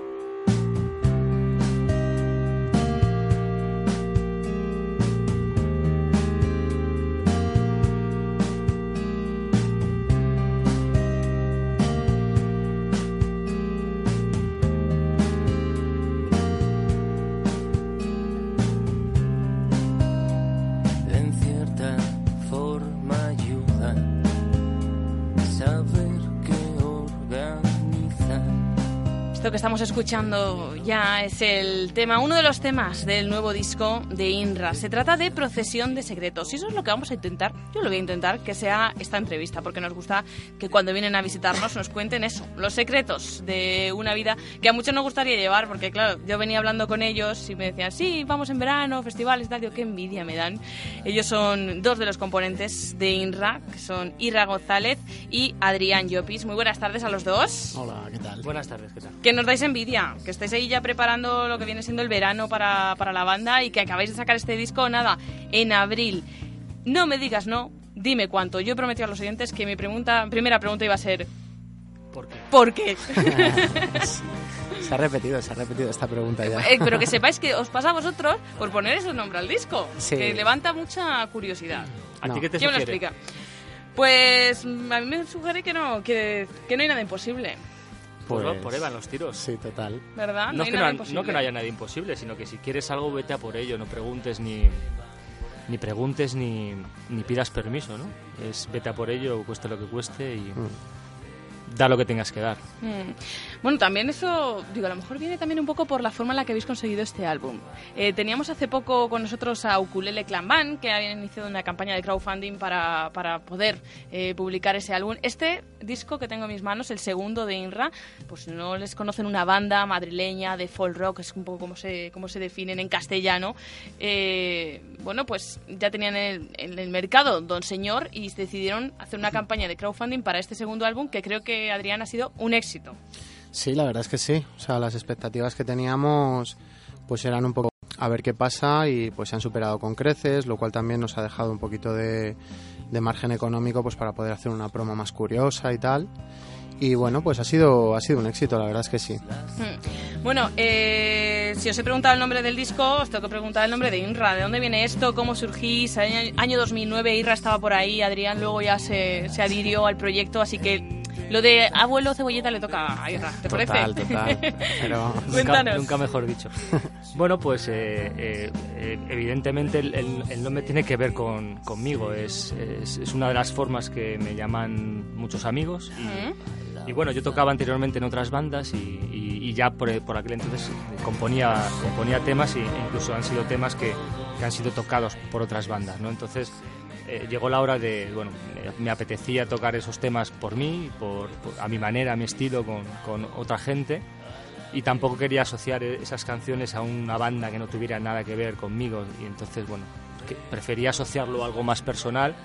Que estamos escuchando ya es el tema, uno de los temas del nuevo disco de INRA. Se trata de Procesión de Secretos. Y eso es lo que vamos a intentar. Yo lo voy a intentar que sea esta entrevista, porque nos gusta que cuando vienen a visitarnos nos cuenten eso, los secretos de una vida que a muchos nos gustaría llevar, porque claro, yo venía hablando con ellos y me decían, sí, vamos en verano, festivales, tal. Yo, qué envidia me dan. Ellos son dos de los componentes de INRA, que son Ira González y Adrián Llopis. Muy buenas tardes a los dos. Hola, ¿qué tal? Buenas tardes, ¿qué tal? Que nos dais envidia, que estáis ahí ya preparando lo que viene siendo el verano para, para la banda y que acabáis de sacar este disco, nada, en abril. No me digas no, dime cuánto. Yo he prometido a los oyentes que mi pregunta, primera pregunta iba a ser... ¿Por qué? ¿Por qué? *laughs* Se ha repetido, se ha repetido esta pregunta ya. Eh, pero que sepáis que os pasa a vosotros por poner ese nombre al disco, Sí. que levanta mucha curiosidad. ¿A ti qué te ¿Quién me lo explica? Pues a mí me sugiere que no, que, que no hay nada imposible. Pues va por van los tiros. Sí, total. ¿Verdad? No, es que nada no, imposible. no que no haya nada imposible, sino que si quieres algo, vete a por ello. No preguntes ni, ni preguntes ni, ni pidas permiso, ¿no? Es vete a por ello, cueste lo que cueste y da lo que tengas que dar. Mm. Bueno, también eso, digo, a lo mejor viene también un poco por la forma en la que habéis conseguido este álbum. Eh, teníamos hace poco con nosotros a Ukulele Clan Band, que habían iniciado una campaña de crowdfunding para, para poder eh, publicar ese álbum. Este disco que tengo en mis manos, el segundo de INRA, pues no les conocen una banda madrileña de folk rock, es un poco como se, como se definen en castellano. Eh, bueno, pues ya tenían en el, el mercado Don Señor y decidieron hacer una campaña de crowdfunding para este segundo álbum que creo que Adrián ha sido un éxito. Sí, la verdad es que sí. O sea, las expectativas que teníamos pues eran un poco a ver qué pasa y pues se han superado con creces, lo cual también nos ha dejado un poquito de, de margen económico pues para poder hacer una promo más curiosa y tal. Y bueno, pues ha sido, ha sido un éxito, la verdad es que sí. Hmm. Bueno, eh, si os he preguntado el nombre del disco, os tengo que preguntar el nombre de INRA. ¿De dónde viene esto? ¿Cómo surgís? Año, año 2009, INRA estaba por ahí, Adrián luego ya se, se adhirió al proyecto, así que lo de abuelo cebolleta le toca a INRA, ¿te Total, parece? total. *laughs* Pero... Nunca, mejor dicho. *laughs* Bueno, pues eh, eh, eh, evidentemente el, el- el nombre tiene que ver con, conmigo. Es, es, es una de las formas que me llaman muchos amigos. Y, y bueno, yo tocaba anteriormente en otras bandas y, y- y ya por, por aquel entonces componía, componía temas e incluso han sido temas que, que han sido tocados por otras bandas, ¿no? Entonces eh, llegó la hora de, bueno, me, apetecía tocar esos temas por mí, por, por- a mi manera, a mi estilo, con, con otra gente. Y tampoco quería asociar e- esas canciones a una banda que no tuviera nada que ver conmigo. Y entonces bueno que prefería asociarlo a algo más personal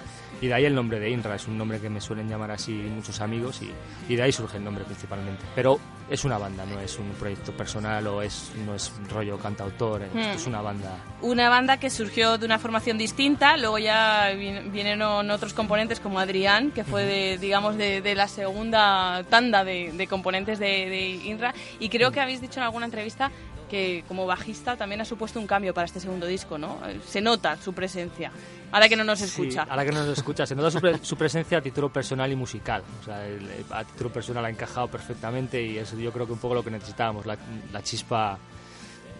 y de ahí el nombre de INRA es un nombre que me suelen llamar así muchos amigos y, y de ahí surge el nombre principalmente. Pero es una banda no es un proyecto personal o es no es rollo cantautor Hmm. es una banda. Una banda que surgió de una formación distinta, luego ya vin- vinieron otros componentes como Adrián, que fue de, digamos, de, de la segunda tanda de, de componentes de, de INRA, y creo que habéis dicho en alguna entrevista que como bajista también ha supuesto un cambio para este segundo disco, ¿no? Eh, Se nota su presencia, ahora que no nos Sí, escucha. ahora que nos escucha, se nota su, pre- su presencia a título personal y musical. O sea, el- a título personal ha encajado perfectamente y eso yo creo que un poco lo que necesitábamos, la, la chispa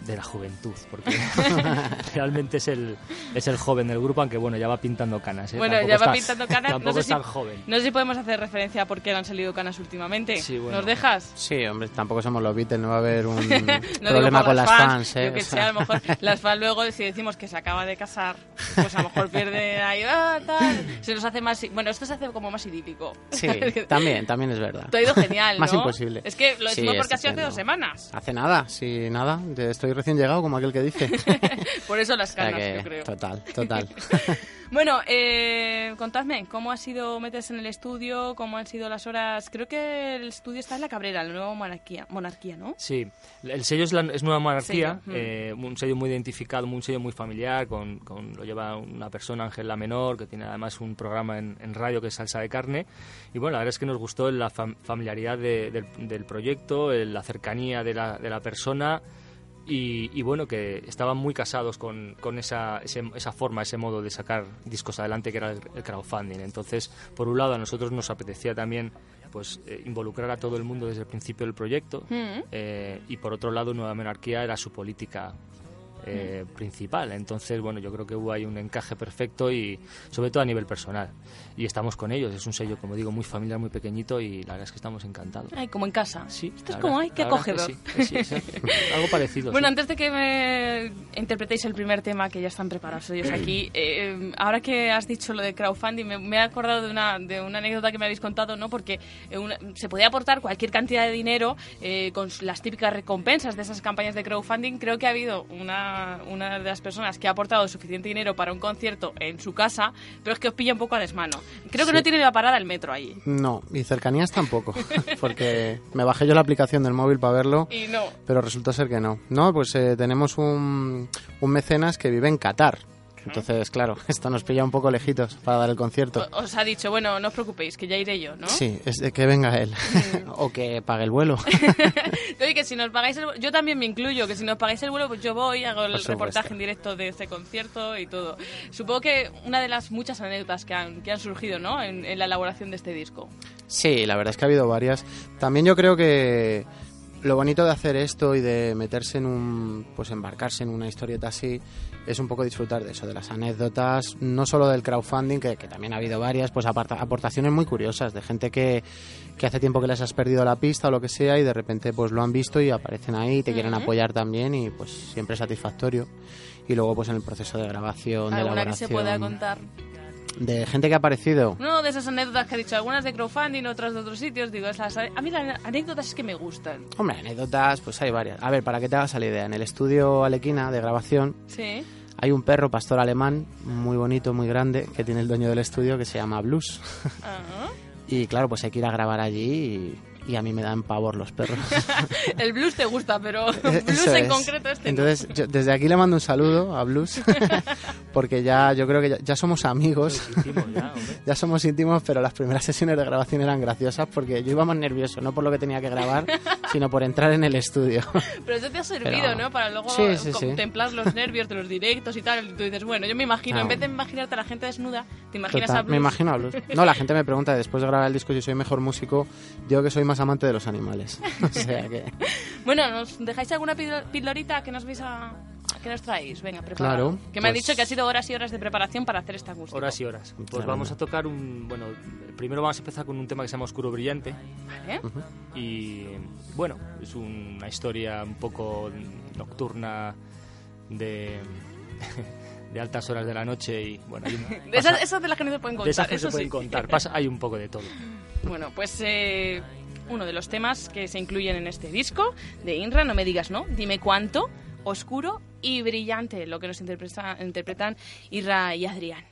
de la juventud, porque *laughs* realmente es el, es el joven del grupo, aunque bueno, ya va pintando canas. ¿eh? Bueno, Tampoco ya va está- pintando canas. Tampoco no sé es si, tan joven. No sé si podemos hacer referencia a por qué le han salido canas últimamente. Sí, bueno. ¿Nos dejas? Sí, hombre, tampoco somos los Beatles, no va a haber un *laughs* No problema con las fans, ¿eh? Yo que O sé, sea. a lo mejor las fans luego, si decimos que se acaba de casar, pues a lo mejor pierde *laughs* ahí, ah, tal. Se nos hace más. Bueno, esto se hace como más idílico. Sí, también, también es verdad. Te ha ido genial, Más imposible. Es que lo Sí, decimos porque ha sido hace dos semanas. Hace nada, sí, nada. de- Recién llegado, como aquel que dice. *laughs* Por eso las O sea canas, que, yo creo. Total, total. *laughs* Bueno, eh, contadme, ¿cómo ha sido meterse en el estudio? ¿Cómo han sido las horas? Creo que el estudio está en La Cabrera, la nueva monarquía, monarquía ¿no? Sí, el sello es, la, es Nueva Monarquía, Sello, mm. eh, un sello muy identificado, un sello muy familiar, con, con- lo lleva una persona, Ángel La Menor, que tiene además un programa en, en radio que es Salsa de Carne. Y bueno, la verdad es que nos gustó la fam- familiaridad de- del, del proyecto, el- la cercanía de la, de la persona. Y, y bueno, que estaban muy casados con, con esa, ese- esa forma, ese modo de sacar discos adelante que era el, el crowdfunding. Entonces, por un lado, a nosotros nos apetecía también pues eh, involucrar a todo el mundo desde el principio del proyecto Mm. eh, y por otro lado Nueva Monarquía era su política eh, principal. Entonces, bueno, yo creo que hubo ahí un encaje perfecto y sobre todo a nivel personal. Y estamos con ellos. Es un sello, como digo, muy familiar, muy pequeñito y la verdad es que estamos encantados. Ay, como en casa. Sí. Esto es como, ay, qué es acogedor. que sí, sí, sí. Algo parecido. *laughs* Bueno, sí. antes de que me interpretéis el primer tema, que ya están preparados ellos aquí, *clears throat* eh, ahora que has dicho lo de crowdfunding, me, me he acordado de una, de una anécdota que me habéis contado, ¿no? Porque eh, una- se podía aportar cualquier cantidad de dinero eh, con las típicas recompensas de esas campañas de crowdfunding. Creo que ha habido una, una de las personas que ha aportado suficiente dinero para un concierto en su casa, pero es que os pilla un poco a desmano. Creo que Sí. no tiene la parada el metro ahí. No, y cercanías tampoco, *laughs* porque me bajé yo la aplicación del móvil para verlo, Y no. pero resultó ser que no. No, pues eh, tenemos un, un mecenas que vive en Qatar. Entonces, claro, *laughs* esto nos pilla un poco lejitos para dar el concierto. O- Os ha dicho, bueno, no os preocupéis, que ya iré yo, ¿no? Sí, es de que venga él. *laughs* o que pague el vuelo. *laughs* Oye, que si nos pagáis el yo también me incluyo, que si nos pagáis el vuelo, pues yo voy, hago el reportaje en directo de este concierto y todo. Supongo que una de las muchas anécdotas que han, que han surgido, ¿no? En, en la elaboración de este disco. Sí, la verdad es que ha habido varias. También yo creo que lo bonito de hacer esto y de meterse en un, pues embarcarse en una historieta así, es un poco disfrutar de eso, de las anécdotas, no solo del crowdfunding, que, que también ha habido varias, pues aparta- aportaciones muy curiosas de gente que, que hace tiempo que les has perdido la pista o lo que sea y de repente pues lo han visto y aparecen ahí, te quieren apoyar también y pues siempre es satisfactorio. Y luego pues en el proceso de grabación, de ¿Alguna que se pueda elaboración, contar? De gente que ha aparecido. No, de esas anécdotas que he dicho, algunas de crowdfunding, otras de otros sitios. Digo, esas, a mí las anécdotas es que me gustan. Hombre, anécdotas, pues hay varias. A ver, para que te hagas la idea, en el estudio Alequina de grabación Sí. hay un perro pastor alemán muy bonito, muy grande, que tiene el dueño del estudio que se llama Blues. Ajá. *laughs* y claro, pues hay que ir a grabar allí y, y a mí me dan pavor los perros. *laughs* El blues te gusta, pero *laughs* blues Eso en es. concreto este no. Entonces, yo desde aquí le mando un saludo a Blues, *laughs* porque ya yo creo que ya, ya somos amigos, ya somos íntimos, pero las primeras sesiones de grabación eran graciosas porque yo iba más nervioso, no por lo que tenía que grabar, sino por entrar en el estudio. Pero eso te ha servido, Pero- ¿no? Para luego Sí, sí, sí. contemplar los nervios de los directos y tal. Tú dices, bueno, yo me imagino, Ah. en vez de imaginarte a la gente desnuda, te imaginas Total, a Blues. me imagino a Blues. No, la gente me pregunta después de grabar el disco si soy mejor músico, yo que soy más amante de los animales. o sea que... *laughs* Bueno, ¿nos dejáis alguna pil- pildorita que nos vais a... que nos traéis? Venga, preparado. Claro, Que me han pues- dicho que ha sido horas y horas de preparación para hacer esta acústico. Horas y horas. Pues Claro. vamos a tocar un. Bueno, primero vamos a empezar con un tema que se llama Oscuro Brillante. Vale. Y bueno, es una historia un poco nocturna de. *laughs* de altas horas de la noche y bueno hay una- *laughs* esas, de las que no se pueden contar, de esas que eso se pueden sí. contar pasa, hay un poco de todo Bueno, pues eh, uno de los temas que se incluyen en este disco de Inra, no me digas no, dime cuánto, oscuro y brillante, lo que nos interpreta- interpretan Irra y Adrián.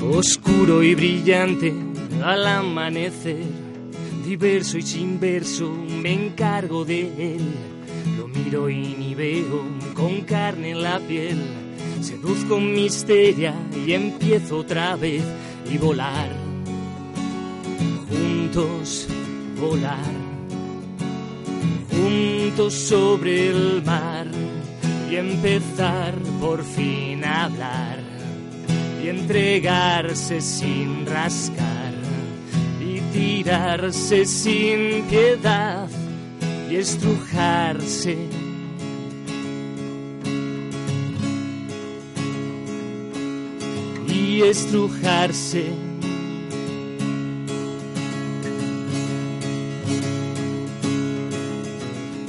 Oscuro y brillante al amanecer, diverso y sin verso, me encargo de él. Lo miro y ni veo con carne en la piel. Seduzco misteria y empiezo otra vez y volar. Juntos volar. Juntos sobre el mar y empezar por fin a hablar y entregarse sin rascar tirarse sin piedad y estrujarse. Y estrujarse.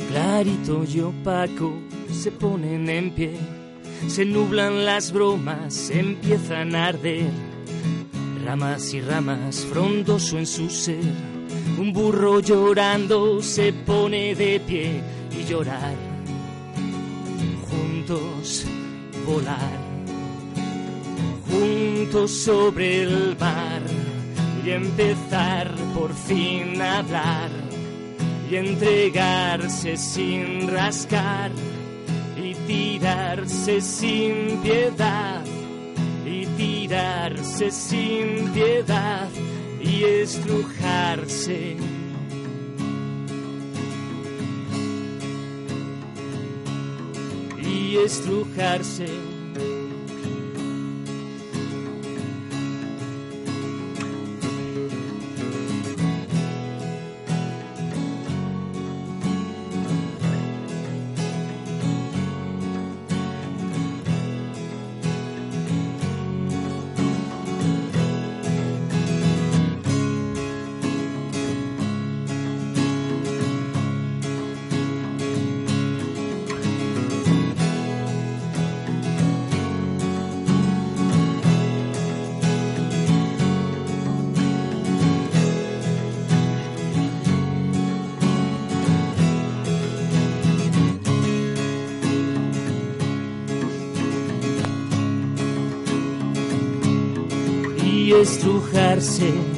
Clarito y opaco se ponen en pie, se nublan las bromas, empiezan a arder. Ramas y ramas, frondoso en su ser, un burro llorando se pone de pie y llorar. Juntos volar, juntos sobre el mar. Y empezar por fin a hablar. Y entregarse sin rascar. Y tirarse sin piedad tirarse sin piedad y estrujarse. y estrujarse. Estrujarse.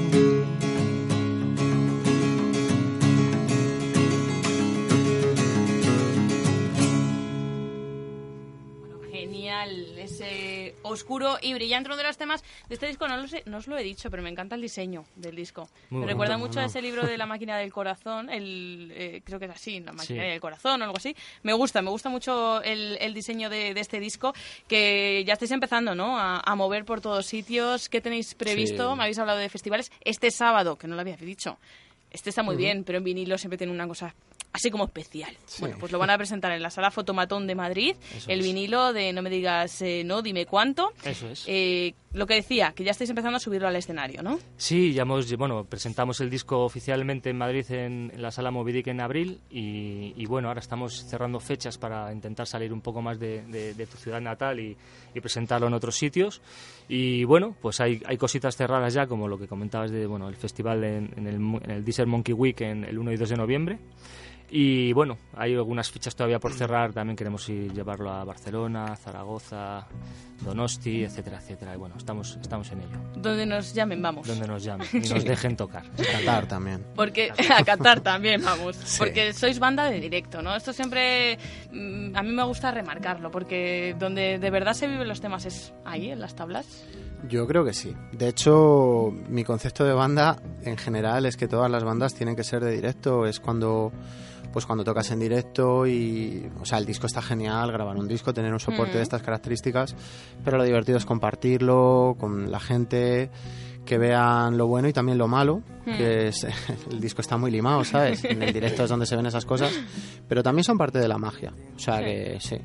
Y brillante uno de los temas de este disco. No, lo sé, no os lo he dicho, pero me encanta el diseño del disco. Muy me recuerda mucho a ese libro de *laughs* La máquina del corazón, el, eh, creo que es así, La máquina Sí. del corazón o algo así. Me gusta, me gusta mucho el, el diseño de, de este disco, que ya estáis empezando ¿no? a, a mover por todos sitios. ¿Qué tenéis previsto? Sí. Me habéis hablado de festivales. Este sábado, que no lo había dicho, este está muy bien, pero en vinilo siempre tiene una cosa así como especial. Sí. Bueno, pues lo van a presentar en la sala Fotomatón de Madrid, Eso el es. vinilo de No me digas eh, no, dime cuánto. Eso es. Eh, lo que decía, que ya estáis empezando a subirlo al escenario, ¿no? Sí, ya hemos, bueno, presentamos el disco oficialmente en Madrid en, en la sala Movidic en abril y, y bueno, ahora estamos cerrando fechas para intentar salir un poco más de, de- de tu ciudad natal y, y presentarlo en otros sitios. Y bueno, pues hay, hay cositas cerradas ya, como lo que comentabas de, bueno, el festival en, en el, en el Deezer Monkey Week en el 1 y 2 de noviembre. Y bueno, hay algunas fichas todavía por cerrar, también queremos ir llevarlo a Barcelona, Zaragoza, Donosti, etcétera, etcétera. Y bueno, estamos, estamos en ello. Donde nos llamen, vamos. Donde nos llamen *laughs* y nos dejen tocar. Qatar también. Porque *laughs* a Qatar también, vamos. Sí. Porque sois banda de directo, ¿no? Esto siempre mm, a mí me gusta remarcarlo, porque donde de verdad se viven los temas es ahí, en las tablas. Yo creo que sí. De hecho, mi concepto de banda en general es que todas las bandas tienen que ser de directo. Es cuando pues cuando tocas en directo y o sea el disco está genial grabar un disco tener un soporte de estas características pero lo divertido es compartirlo con la gente que vean lo bueno y también lo malo que es *laughs* el disco está muy limado sabes en el directo es donde se ven esas cosas pero también son parte de la magia o sea Sí. que sí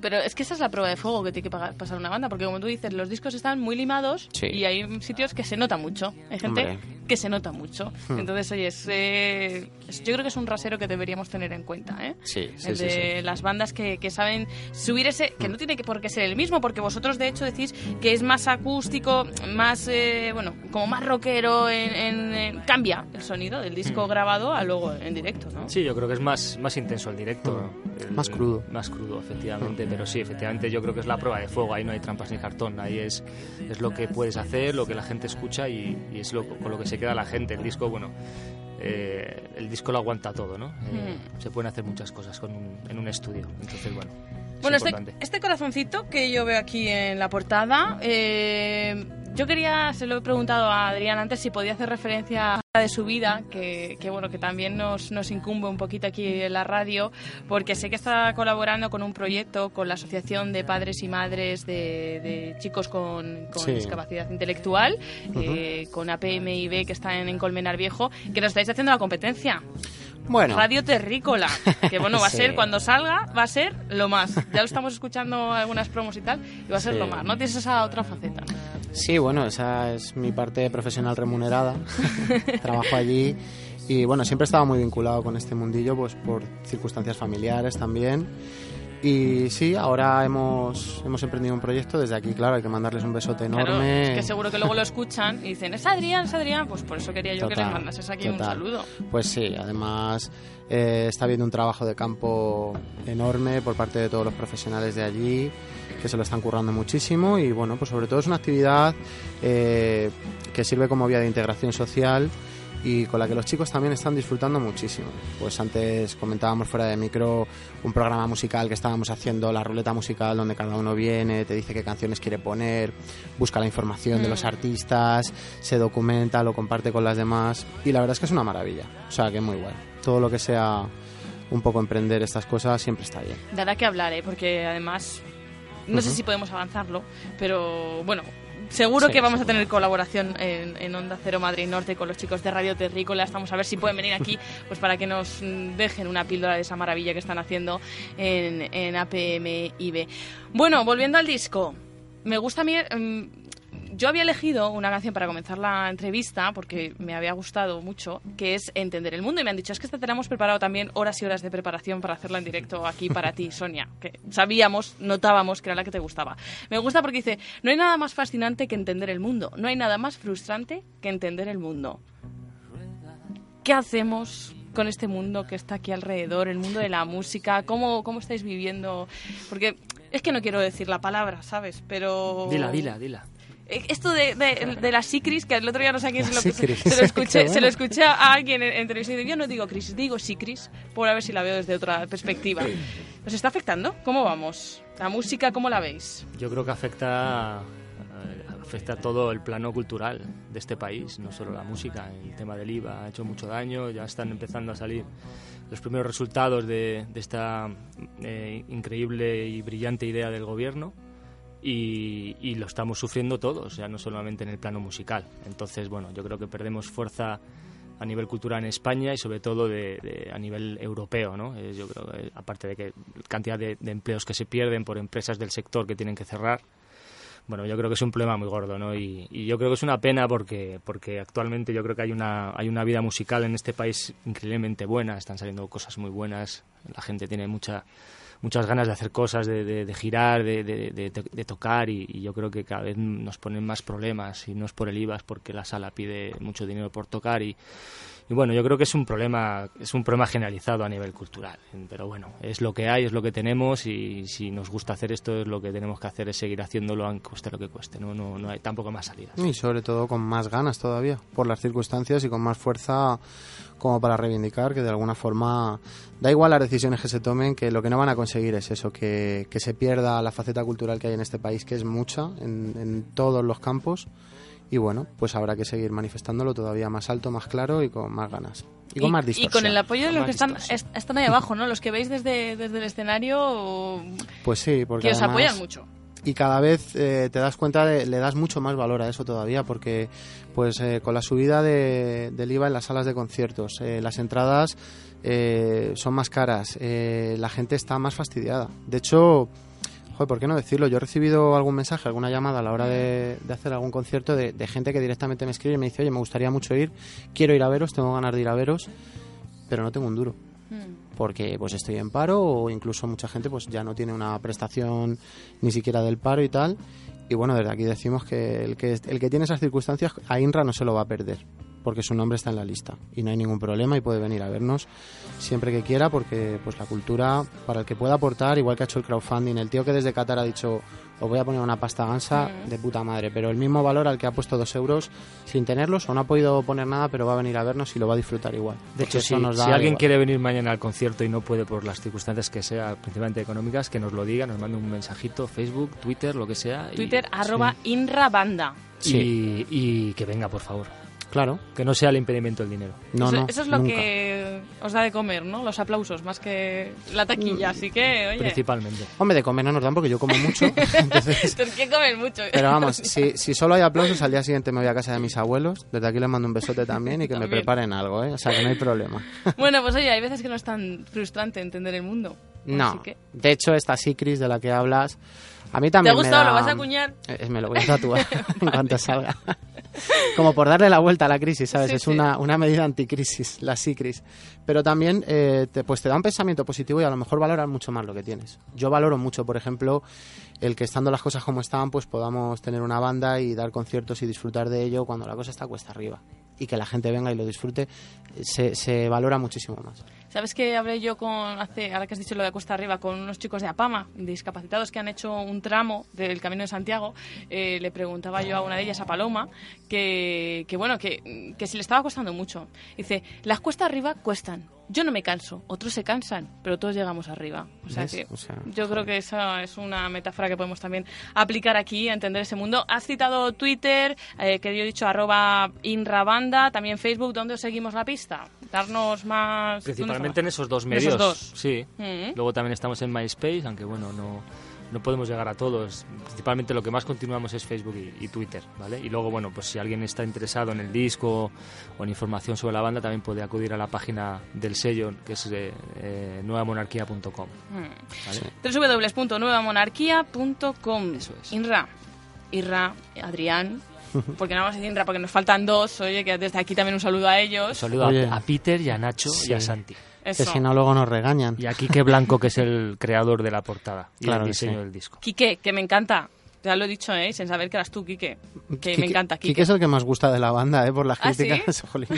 Pero es que esa es la prueba de fuego que tiene que pagar- pasar una banda, porque como tú dices, los discos están muy limados Sí. y hay sitios que se nota mucho. Hay gente Hombre. que se nota mucho. Hmm. Entonces, oye, es, eh, yo creo que es un rasero que deberíamos tener en cuenta, ¿eh? Sí, sí, el de sí. las bandas que, que saben subir ese, que no tiene que por qué ser el mismo, porque vosotros de hecho decís que es más acústico, más, eh, bueno, como más rockero, en, en- en- cambia el sonido del disco Mm. grabado a luego en directo, ¿no? Sí, yo creo que es más, más intenso el directo. El- Más crudo. Más crudo, efectivamente. Pero sí, efectivamente yo creo que es la prueba de fuego. Ahí no hay trampas ni cartón. Ahí es, es lo que puedes hacer, lo que la gente escucha y, y es lo, con lo que se queda la gente. El disco, bueno, eh, el disco lo aguanta todo, ¿no? Eh, Se pueden hacer muchas cosas con un- en un estudio. Entonces, bueno. es Bueno, este, importante. este corazoncito que yo veo aquí en la portada, eh, yo quería, se lo he preguntado a Adrián antes si podía hacer referencia a de su vida, que, que, bueno, que también nos, nos incumbe un poquito aquí en la radio, porque sé que está colaborando con un proyecto con la Asociación de Padres y Madres de, de Chicos con, con Sí. Discapacidad Intelectual, eh, con APMIB que está en, en Colmenar Viejo, que nos estáis haciendo la competencia. Bueno Radio Terrícola, que bueno, va a *laughs* Sí. ser cuando salga, va a ser lo más. Ya lo estamos escuchando algunas promos y tal, y va a ser Sí. lo más. No tienes esa otra faceta. Sí, bueno, esa es mi parte profesional remunerada. *laughs* Trabajo allí y bueno, siempre he estado muy vinculado con este mundillo, pues por circunstancias familiares también. Y sí, ahora hemos, hemos emprendido un proyecto. Desde aquí, claro, hay que mandarles un besote Claro, enorme. es que seguro que luego lo escuchan y dicen, es Adrián, es Adrián. Pues por eso quería yo que les mandases aquí un saludo. Pues sí, además eh, está habiendo un trabajo de campo enorme por parte de todos los profesionales de allí que se lo están currando muchísimo y bueno, pues sobre todo es una actividad eh, que sirve como vía de integración social y con la que los chicos también están disfrutando muchísimo. Pues antes comentábamos fuera de micro un programa musical que estábamos haciendo, la ruleta musical, donde cada uno viene, te dice qué canciones quiere poner, busca la información de Mm. los artistas, se documenta, lo comparte con las demás y la verdad es que es una maravilla. O sea, que es muy guay. Todo lo que sea un poco emprender estas cosas siempre está bien. Dará que hablar, ¿eh? porque además no sé si podemos avanzarlo, pero bueno, seguro Sí, que vamos a tener colaboración en, en Onda Cero Madrid Norte con los chicos de Radio Terrícola. Estamos a ver si pueden venir aquí pues para que nos mm, dejen una píldora de esa maravilla que están haciendo en, en APMIB. Bueno, volviendo al disco. Me gusta a mí... yo había elegido una canción para comenzar la entrevista porque me había gustado mucho, que es Entender el Mundo. Y me han dicho, es que esta tenemos preparado también horas y horas de preparación para hacerla en directo aquí para ti, *laughs* Sonia. Que sabíamos, notábamos que era la que te gustaba. Me gusta porque dice, no hay nada más fascinante que entender el mundo. No hay nada más frustrante que entender el mundo. ¿Qué hacemos con este mundo que está aquí alrededor, el mundo de la música? ¿Cómo, cómo estáis viviendo? Porque es que no quiero decir la palabra, ¿sabes? Pero... Dila, dila, dila. Esto de, de, de la Sicris, que el otro día no sé a quién se lo, se lo escuché, *laughs* se lo escuché a alguien en, en televisión yo no digo crisis, digo Sicris, por a ver si la veo desde otra perspectiva. ¿Os está afectando? ¿Cómo vamos? ¿La música cómo la veis? Yo creo que afecta, eh, afecta todo el plano cultural de este país, no solo la música. El tema del IVA ha hecho mucho daño, ya están empezando a salir los primeros resultados de, de esta eh, increíble y brillante idea del gobierno. Y, lo estamos sufriendo todos, ya no solamente en el plano musical. Entonces, bueno, yo creo que perdemos fuerza a nivel cultural en España y sobre todo de, a nivel europeo, ¿no? Eh, yo creo que aparte de que cantidad de, de empleos que se pierden por empresas del sector que tienen que cerrar, bueno, yo creo que es un problema muy gordo, ¿no? Y, y yo creo que es una pena porque porque actualmente yo creo que hay una hay una vida musical en este país increíblemente buena, están saliendo cosas muy buenas, la gente tiene mucha muchas ganas de hacer cosas, de, de- de girar, de, de- tocar y, y yo creo que cada vez nos ponen más problemas y no es por el IVA, es porque la sala pide mucho dinero por tocar y, y bueno, yo creo que es un problema es un problema generalizado a nivel cultural, pero bueno, es lo que hay, es lo que tenemos y si nos gusta hacer esto es lo que tenemos que hacer es seguir haciéndolo aunque cueste lo que cueste, no no, no hay tampoco más salidas. Y sobre todo con más ganas todavía, por las circunstancias y con más fuerza como para reivindicar que de alguna forma da igual las decisiones que se tomen, que lo que no van a conseguir es eso, que, que se pierda la faceta cultural que hay en este país, que es mucha en, en todos los campos. Y bueno, pues habrá que seguir manifestándolo todavía más alto, más claro y con más ganas. Y con más y con el apoyo de los que están, est- están ahí abajo, ¿no? Los que veis desde, desde el escenario, Pues sí, porque que os apoyan mucho. Y cada vez eh, te das cuenta de, le das mucho más valor a eso todavía porque pues eh, con la subida de, del IVA en las salas de conciertos eh, las entradas son más caras la gente está más fastidiada. De hecho joder, ¿por qué no decirlo? yo he recibido algún mensaje alguna llamada a la hora de, hacer algún concierto de, de gente que directamente me escribe y me dice oye me gustaría mucho ir quiero ir a veros tengo ganas de ir a veros pero no tengo un duro porque pues estoy en paro o incluso mucha gente pues ya no tiene una prestación ni siquiera del paro y tal. Y bueno desde aquí decimos que el que el que tiene esas circunstancias a INRA no se lo va a perder porque su nombre está en la lista y no hay ningún problema y puede venir a vernos siempre que quiera porque pues la cultura para el que pueda aportar igual que ha hecho el crowdfunding el tío que desde Qatar ha dicho os voy a poner una pasta gansa de puta madre pero el mismo valor al que ha puesto dos euros sin tenerlos o no ha podido poner nada pero va a venir a vernos y lo va a disfrutar igual De hecho, si, nos da si alguien igual. quiere venir mañana al concierto y no puede por las circunstancias que sea, principalmente económicas, que nos lo diga, nos mande un mensajito, Facebook, Twitter, lo que sea. y- Twitter, arroba InraBanda. Y, y que venga, por favor. Claro. Que no sea el impedimento el dinero. eso, eso es lo que os da de comer, ¿no? Los aplausos, más que la taquilla. Así que, oye. Principalmente. Hombre, de comer no nos dan porque yo como mucho. *laughs* entonces- Es que comen mucho. pero vamos, *laughs* si, si solo hay aplausos, al día siguiente me voy a casa de mis abuelos. Desde aquí les mando un besote también y que me preparen algo, ¿eh? O sea, que no hay problema. *laughs* Bueno, pues oye, hay veces que no es tan frustrante entender el mundo. Así No. que- De hecho, esta Sicris de la que hablas, a mí ¿Te también ha gustado? me ¿Lo vas a acuñar? Eh, me lo voy a tatuar *laughs* *laughs* en cuanto salga. *laughs* Como por darle la vuelta a la crisis, ¿sabes? Sí, es sí. una, una medida anticrisis, la SICRIS. Pero también eh, te, pues te da un pensamiento positivo y a lo mejor valoras mucho más lo que tienes. Yo valoro mucho, por ejemplo, el que estando las cosas como están, pues podamos tener una banda y dar conciertos y disfrutar de ello cuando la cosa está cuesta arriba. Y que la gente venga y lo disfrute, se, se valora muchísimo más. ¿Sabes que hablé yo con, hace, ahora que has dicho lo de Cuesta Arriba, con unos chicos de Apama, discapacitados que han hecho un tramo del Camino de Santiago? Eh, le preguntaba yo a una de ellas, a Paloma, que, que bueno, que, que si le estaba costando mucho. Dice, las cuesta arriba cuestan. Yo no me canso, otros se cansan, pero todos llegamos arriba. O sea ¿Ves? que O sea, yo creo que esa es una metáfora que podemos también aplicar aquí a entender ese mundo. Has citado Twitter, eh, que yo he dicho arroba inrabanda, también Facebook, ¿dónde os seguimos la pista? darnos más... Principalmente en esos dos medios. esos dos. Sí. Mm. Luego también estamos en MySpace, aunque bueno, no, no podemos llegar a todos. Principalmente lo que más continuamos es Facebook y, y Twitter, ¿vale? Y luego, bueno, pues si alguien está interesado en el disco o en información sobre la banda, también puede acudir a la página del sello, que es eh, eh, nuevamonarquía.com. Mm. ¿vale? www.nuevamonarquía.com Inra, Irra, Adrián, *laughs* porque no vamos a decir Inra porque nos faltan dos, oye, que desde aquí también un saludo a ellos. Un saludo a- Peter y a Nacho y a Sí. Santi. Que Eso. si no, luego nos regañan. Y a Quique Blanco, que es el creador de la portada y Claro el diseño sí. del disco. Quique, que me encanta. Ya lo he dicho, ¿eh? Sin saber que eras tú, Quique. Que me encanta, Quique. Quique es el que más gusta de la banda, ¿eh? Por las ¿Ah, sí? críticas. *laughs* Jolín.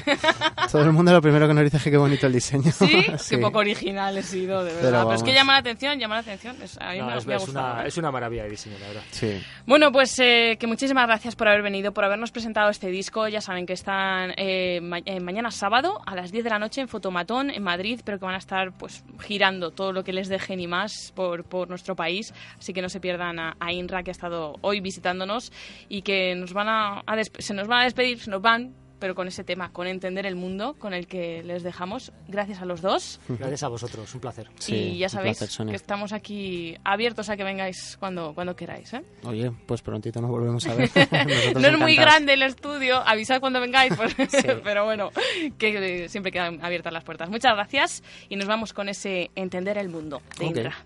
Todo el mundo lo primero que nos dice es que qué bonito el diseño. ¿Sí? *laughs* Sí. Qué poco original he sido, de verdad. Pero Pero, es que llama la atención, llama la atención. Es, a mí No, me, es, me ha es gustado. una, es una maravilla de diseño, la verdad. Sí. Bueno, pues eh, que muchísimas gracias por haber venido, por habernos presentado este disco. Ya saben que están eh, ma- eh, mañana sábado a las 10 de la noche en Fotomatón, en Madrid, pero que van a estar pues girando todo lo que les dejen y más por, por nuestro país. Así que no se pierdan a, a Inra, que ha estado hoy visitándonos y que nos van a, a se nos van a despedir, se nos van, pero con ese tema, con entender el mundo con el que les dejamos. Gracias a los dos. Gracias a vosotros, un placer. y ya sabéis placer, que estamos aquí abiertos a que vengáis cuando, cuando queráis. ¿eh? Oye, pues prontito nos volvemos a *laughs* ver. No es muy encantados. grande el estudio, avisad cuando vengáis, pues, *laughs* *laughs* pero bueno, que eh, siempre quedan abiertas las puertas. Muchas gracias y nos vamos con ese Entender el Mundo de Ok. Indra.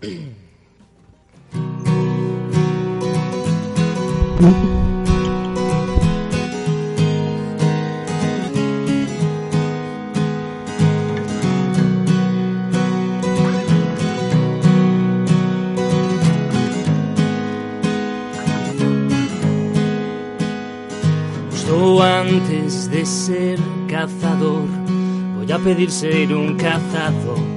*coughs* Estou antes de ser cazador Voy a pedir ser un cazador.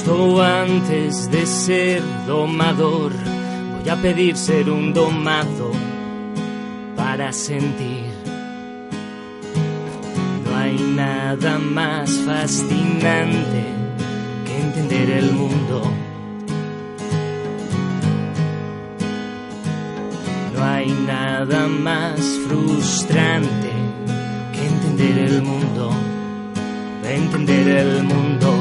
Justo antes de ser domador, voy a pedir ser un domado para sentir. No hay nada más fascinante que entender el mundo. No hay nada más frustrante que entender el mundo, entender el mundo.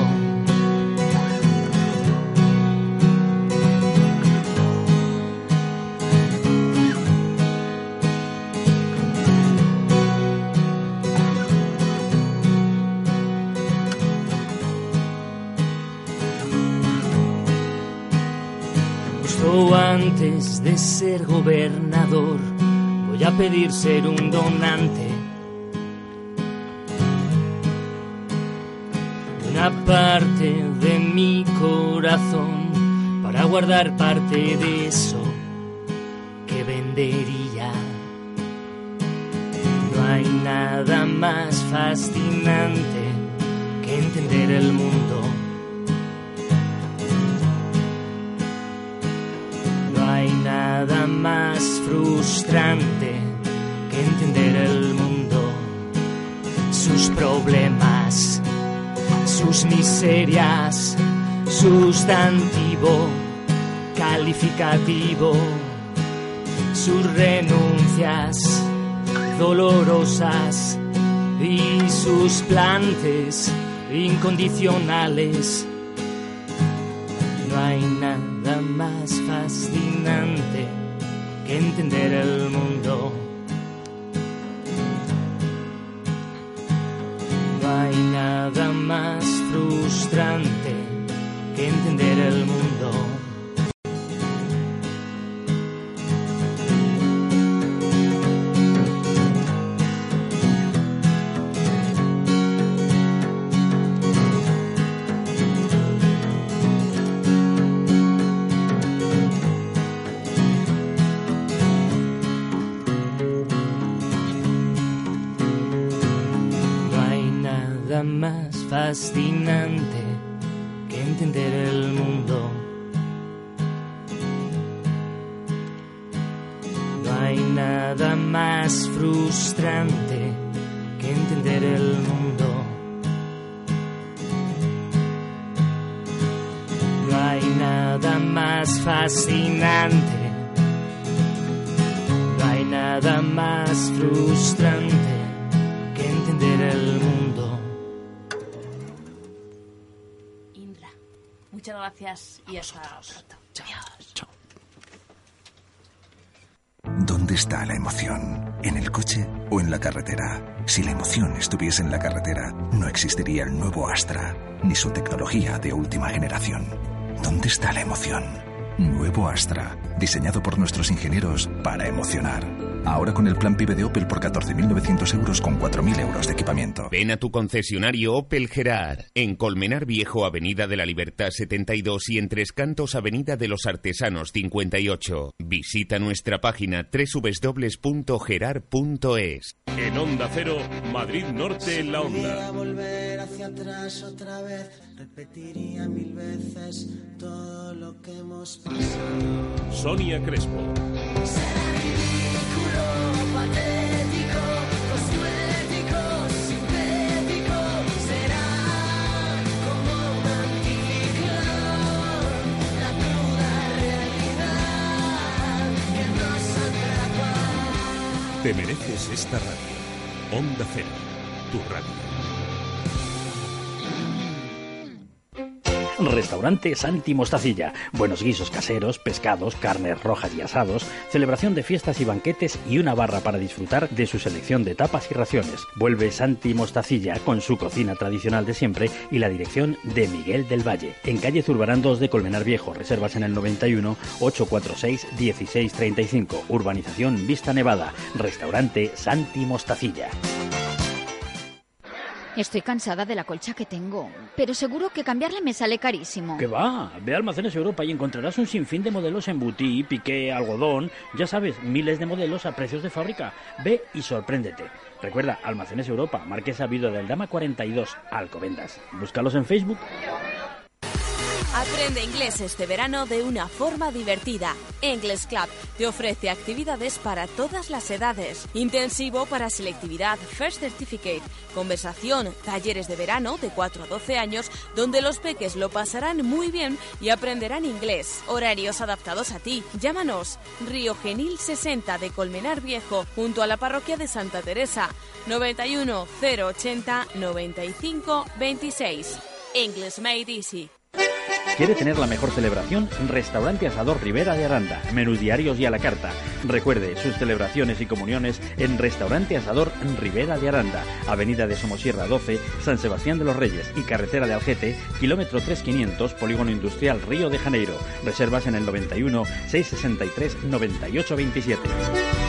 Antes de ser gobernador, voy a pedir ser un donante. Una parte de mi corazón para guardar parte de eso que vendería. No hay nada más fascinante que entender el mundo. Nada más frustrante que entender el mundo, sus problemas, sus miserias, sustantivo, calificativo, sus renuncias dolorosas y sus plantes incondicionales. No hay nada más fascinante que entender el mundo. No hay nada más frustrante que entender el mundo. Fascinante que entender el mundo. No hay nada más frustrante que entender el mundo. No hay nada más fascinante. No hay nada más frustrante muchas gracias y hasta pronto. Adiós. ¿Dónde está la emoción? ¿En el coche o en la carretera? Si la emoción estuviese en la carretera, no existiría el nuevo Astra, ni su tecnología de última generación. ¿Dónde está la emoción? Nuevo Astra, diseñado por nuestros ingenieros para emocionar. Ahora con el plan PIB de Opel por 14.900 euros con 4.000 euros de equipamiento. Ven a tu concesionario Opel Gerard, en Colmenar Viejo, Avenida de la Libertad 72 y en Tres Cantos, Avenida de los Artesanos 58. Visita nuestra página www.gerard.es. En Onda Cero, Madrid Norte en la Onda. volver hacia atrás otra vez, repetiría mil veces todo lo que hemos pasado. Sonia Crespo. Te mereces esta radio. Onda Cero, tu radio. Restaurante Santi Mostacilla. Buenos guisos caseros, pescados, carnes rojas y asados, celebración de fiestas y banquetes y una barra para disfrutar de su selección de tapas y raciones. Vuelve Santi Mostacilla con su cocina tradicional de siempre y la dirección de Miguel del Valle. En calle Zurbarán 2 de Colmenar Viejo. Reservas en el 91 846 1635. Urbanización Vista Nevada. Restaurante Santi Mostacilla. Estoy cansada de la colcha que tengo, pero seguro que cambiarle me sale carísimo. ¿Qué va? Ve a Almacenes Europa y encontrarás un sinfín de modelos en butí, piqué, algodón, ya sabes, miles de modelos a precios de fábrica. Ve y sorpréndete. Recuerda, Almacenes Europa, Marquesa Vido del Dama 42, Alcobendas. Búscalos en Facebook. Aprende inglés este verano de una forma divertida. English Club te ofrece actividades para todas las edades. Intensivo para selectividad First Certificate. Conversación, talleres de verano de 4 a 12 años donde los peques lo pasarán muy bien y aprenderán inglés. Horarios adaptados a ti. Llámanos. Río Genil 60 de Colmenar Viejo junto a la parroquia de Santa Teresa. 91 080 95 26. English Made Easy. ¿Quiere tener la mejor celebración? Restaurante Asador Rivera de Aranda. Menú diarios y a la carta. Recuerde sus celebraciones y comuniones en Restaurante Asador Rivera de Aranda. Avenida de Somosierra 12, San Sebastián de los Reyes y Carretera de Algete, kilómetro 3500, Polígono Industrial Río de Janeiro. Reservas en el 91 663 9827.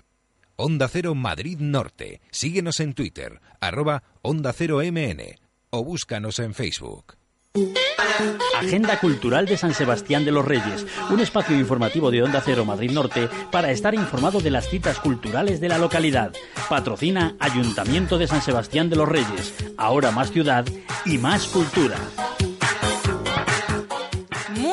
Onda Cero Madrid Norte. Síguenos en Twitter, arroba Onda Cero MN o búscanos en Facebook. Agenda Cultural de San Sebastián de los Reyes, un espacio informativo de Onda Cero Madrid Norte para estar informado de las citas culturales de la localidad. Patrocina Ayuntamiento de San Sebastián de los Reyes, ahora más ciudad y más cultura.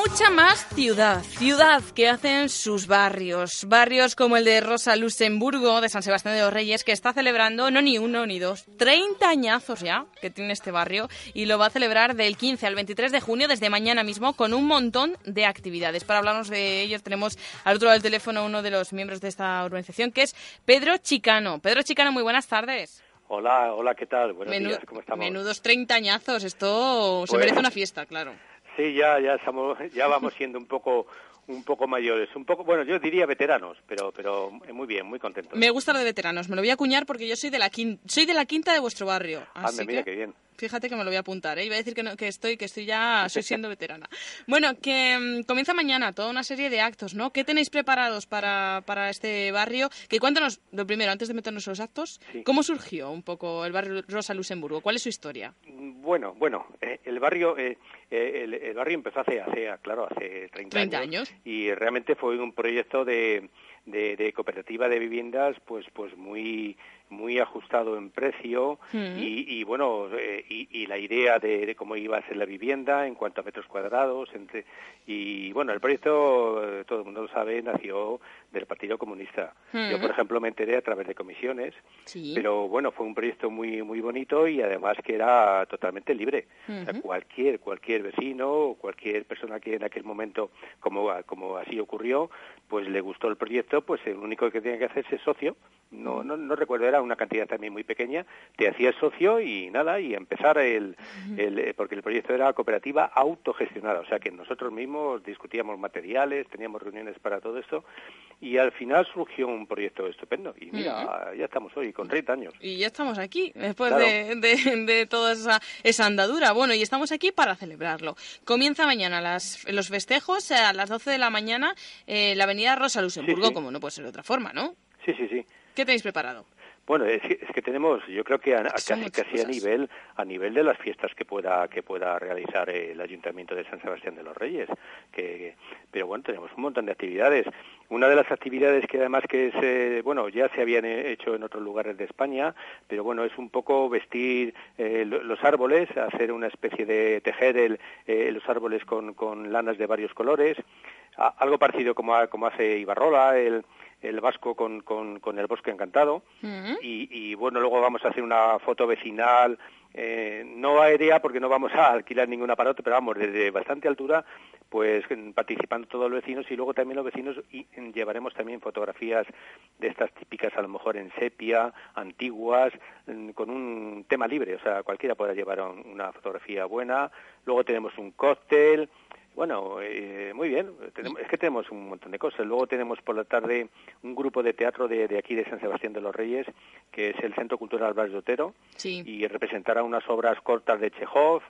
Mucha más ciudad, ciudad que hacen sus barrios. Barrios como el de Rosa Luxemburgo, de San Sebastián de los Reyes, que está celebrando no ni uno ni dos, 30 añazos ya que tiene este barrio y lo va a celebrar del 15 al 23 de junio, desde mañana mismo, con un montón de actividades. Para hablarnos de ellos tenemos al otro lado del teléfono uno de los miembros de esta organización, que es Pedro Chicano. Pedro Chicano, muy buenas tardes. Hola, hola, ¿qué tal? Buenos Menu- días, ¿cómo estamos? Menudos 30 añazos, esto se Pues- merece una fiesta, claro. Sí, ya, ya, estamos, ya vamos siendo un poco, un poco mayores, un poco, bueno, yo diría veteranos, pero, pero muy bien, muy contentos. Me gusta lo de veteranos, me lo voy a acuñar porque yo soy de la quinta, soy de la quinta de vuestro barrio. Así Anda, mira que qué bien. fíjate que me lo voy a apuntar, ¿eh? Iba a decir que, no- que estoy, que estoy ya, *laughs* soy siendo veterana. Bueno, que mm, comienza mañana toda una serie de actos, ¿no? ¿Qué tenéis preparados para, para este barrio? Que cuéntanos, lo primero, antes de meternos en los actos, ¿cómo surgió un poco el barrio Rosa Luxemburgo? ¿Cuál es su historia? Bueno, bueno, eh, el barrio, eh, eh, el, el barrio empezó hace, hace, claro, hace 30, 30 años. y realmente fue un proyecto de, de, de cooperativa de viviendas, pues, pues muy, muy ajustado en precio y, y, bueno, eh, y, y, la idea de, de, cómo iba a ser la vivienda en cuanto a metros cuadrados. Entre, y bueno, el proyecto, eh, todo el mundo lo sabe, nació del Partido Comunista. Yo, por ejemplo, me enteré a través de comisiones, sí. pero bueno, fue un proyecto muy muy bonito y además que era totalmente libre. O sea, cualquier cualquier vecino o cualquier persona que en aquel momento, como, como así ocurrió, pues le gustó el proyecto, pues el único que tenía que hacerse es socio. No, no, no recuerdo, era una cantidad también muy pequeña. Te hacías socio y nada, y empezar el, el porque el proyecto era cooperativa autogestionada, o sea que nosotros mismos discutíamos materiales, teníamos reuniones para todo esto y al final surgió un proyecto estupendo. Y mira, ya estamos hoy, con 30 años. Y ya estamos aquí, después claro. de, de, de, toda esa, esa, andadura. Bueno, y estamos aquí para celebrarlo. Comienza mañana las, los festejos a las 12 de la mañana eh, la avenida Rosa Luxemburgo, Sí, sí. como no puede ser de otra forma, ¿no? Sí, sí, sí. ¿Qué tenéis preparado? Bueno, es que, es que tenemos, yo creo que a, a casi, casi a nivel a nivel de las fiestas que pueda que pueda realizar el Ayuntamiento de San Sebastián de los Reyes, que pero bueno tenemos un montón de actividades. Una de las actividades que además que es eh, bueno ya se habían eh, hecho en otros lugares de España, pero bueno es un poco vestir eh, lo- los árboles, hacer una especie de tejer el, eh, los árboles con, con lanas de varios colores, A- algo parecido como, ha- como hace Ibarrola, el el vasco con, con, con el bosque encantado. Y, y, bueno luego vamos a hacer una foto vecinal. Eh, no aérea porque no vamos a alquilar ningún aparato pero vamos desde bastante altura pues participando todos los vecinos y luego también los vecinos y llevaremos también fotografías de estas típicas a lo mejor en sepia antiguas con un tema libre. O sea cualquiera podrá llevar un- una fotografía buena. Luego tenemos un cóctel bueno, eh, muy bien. Tenemos- es que tenemos un montón de cosas. Luego tenemos por la tarde un grupo de teatro de, de aquí de San Sebastián de los Reyes, que es el Centro Cultural Blas de Otero, Sí. y representará unas obras cortas de Chekhov.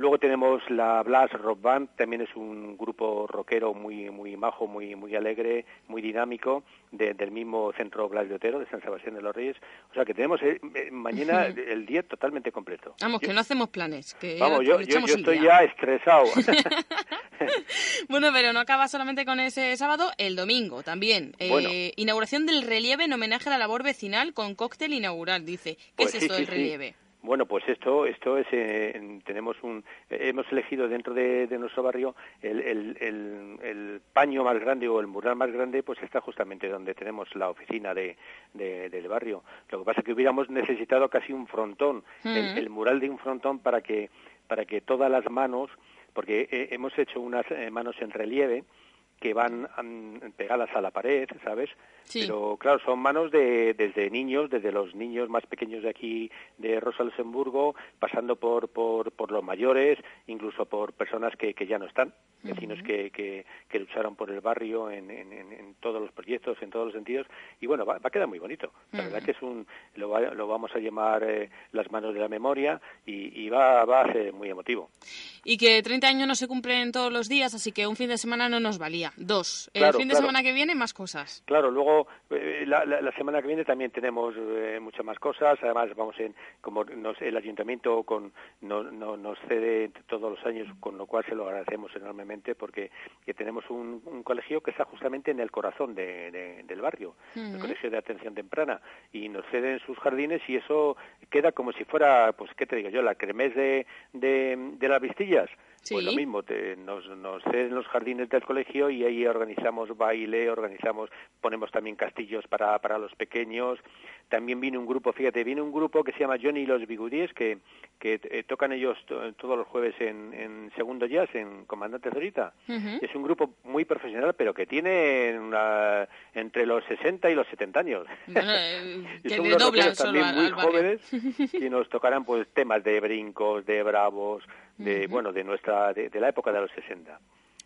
Luego tenemos la Blas Rock Band, también es un grupo rockero muy muy majo, muy muy alegre, muy dinámico, de- del mismo Centro Blas de Otero, de San Sebastián de los Reyes. O sea que tenemos eh, eh, mañana el día totalmente completo. Vamos, que no hacemos planes. Que Vamos, yo, estoy día. ya estresado. *laughs* Bueno, pero no acaba solamente con ese sábado, el domingo también. Eh, Bueno. Inauguración del relieve en homenaje a la labor vecinal con cóctel inaugural, dice. ¿Qué Pues es sí, esto del sí. relieve? Bueno, pues esto, esto es, eh, en- tenemos un, eh, hemos elegido dentro de, de nuestro barrio el, el, el, el paño más grande o el mural más grande, pues está justamente donde tenemos la oficina de, de- del barrio. Lo que pasa es que hubiéramos necesitado casi un frontón, el, Mm. el mural de un frontón para que, para que todas las manos, porque eh, hemos hecho unas eh, manos en relieve que van mm, pegadas a la pared, ¿sabes? Sí. Pero claro, son manos de desde niños, desde los niños más pequeños de aquí de Rosa Luxemburgo, pasando por, por, por los mayores, incluso por personas que, que ya no están, vecinos que, que, que lucharon por el barrio en, en, todos los proyectos, en todos los sentidos, y bueno, va, va a quedar muy bonito. La verdad que es un, lo, va- lo vamos a llamar eh, las manos de la memoria y, y va, va a ser muy emotivo. Y que 30 años no se cumplen todos los días, así que un fin de semana no nos valía. Dos. Claro, el fin de claro. semana que viene, más cosas. Claro, luego eh, la, la- la semana que viene también tenemos eh, muchas más cosas. Además, vamos en como nos, el ayuntamiento con no, no- nos cede todos los años, con lo cual se lo agradecemos enormemente porque que tenemos un, un colegio que está justamente en el corazón de- de- del barrio, el colegio de atención temprana, y nos ceden sus jardines y eso queda como si fuera, pues, ¿qué te digo yo? La cremés de, de, de las vistillas. Pues lo mismo, te- nos, nos ceden los jardines del colegio y ahí organizamos baile, organizamos, ponemos también castillos para, para los pequeños. También viene un grupo, fíjate, viene un grupo que se llama Johnny y los Bigudíes, que, que eh, tocan ellos to- todos los jueves en, en Segundo Jazz, en Comandante Zorita. Es un grupo muy profesional, pero que tiene una- entre los 60 y los 70 años. Bueno, *laughs* eh, Y que son unos doblan rockeros solo también al, muy al jóvenes *laughs* y nos tocarán pues temas de brincos, de bravos, de bueno, de nuestra de, de la época de los 60.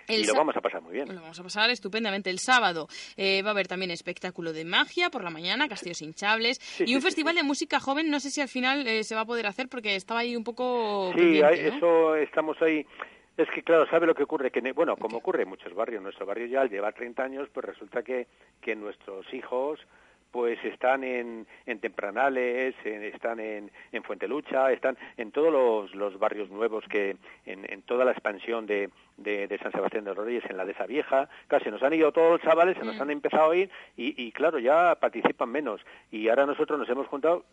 El y lo vamos a pasar muy bien. Lo vamos a pasar estupendamente. El sábado eh, va a haber también espectáculo de magia por la mañana, castillos hinchables y un sí, festival de música joven. No sé si al final eh, se va a poder hacer porque estaba ahí un poco. Sí, hay- ¿no? eso estamos ahí. Es que, claro, ¿sabe lo que ocurre? Que, bueno, como ocurre en muchos barrios, nuestro barrio ya al llevar 30 años, pues resulta que, que nuestros hijos pues están en, en Tempranales, están en, en Fuentelucha, están en todos los, los barrios nuevos que en, en toda la expansión de, de, de San Sebastián de los Reyes, en la de esa vieja, casi nos han ido todos los chavales, se nos han empezado a ir y, y claro, ya participan menos. Y ahora nosotros nos hemos juntado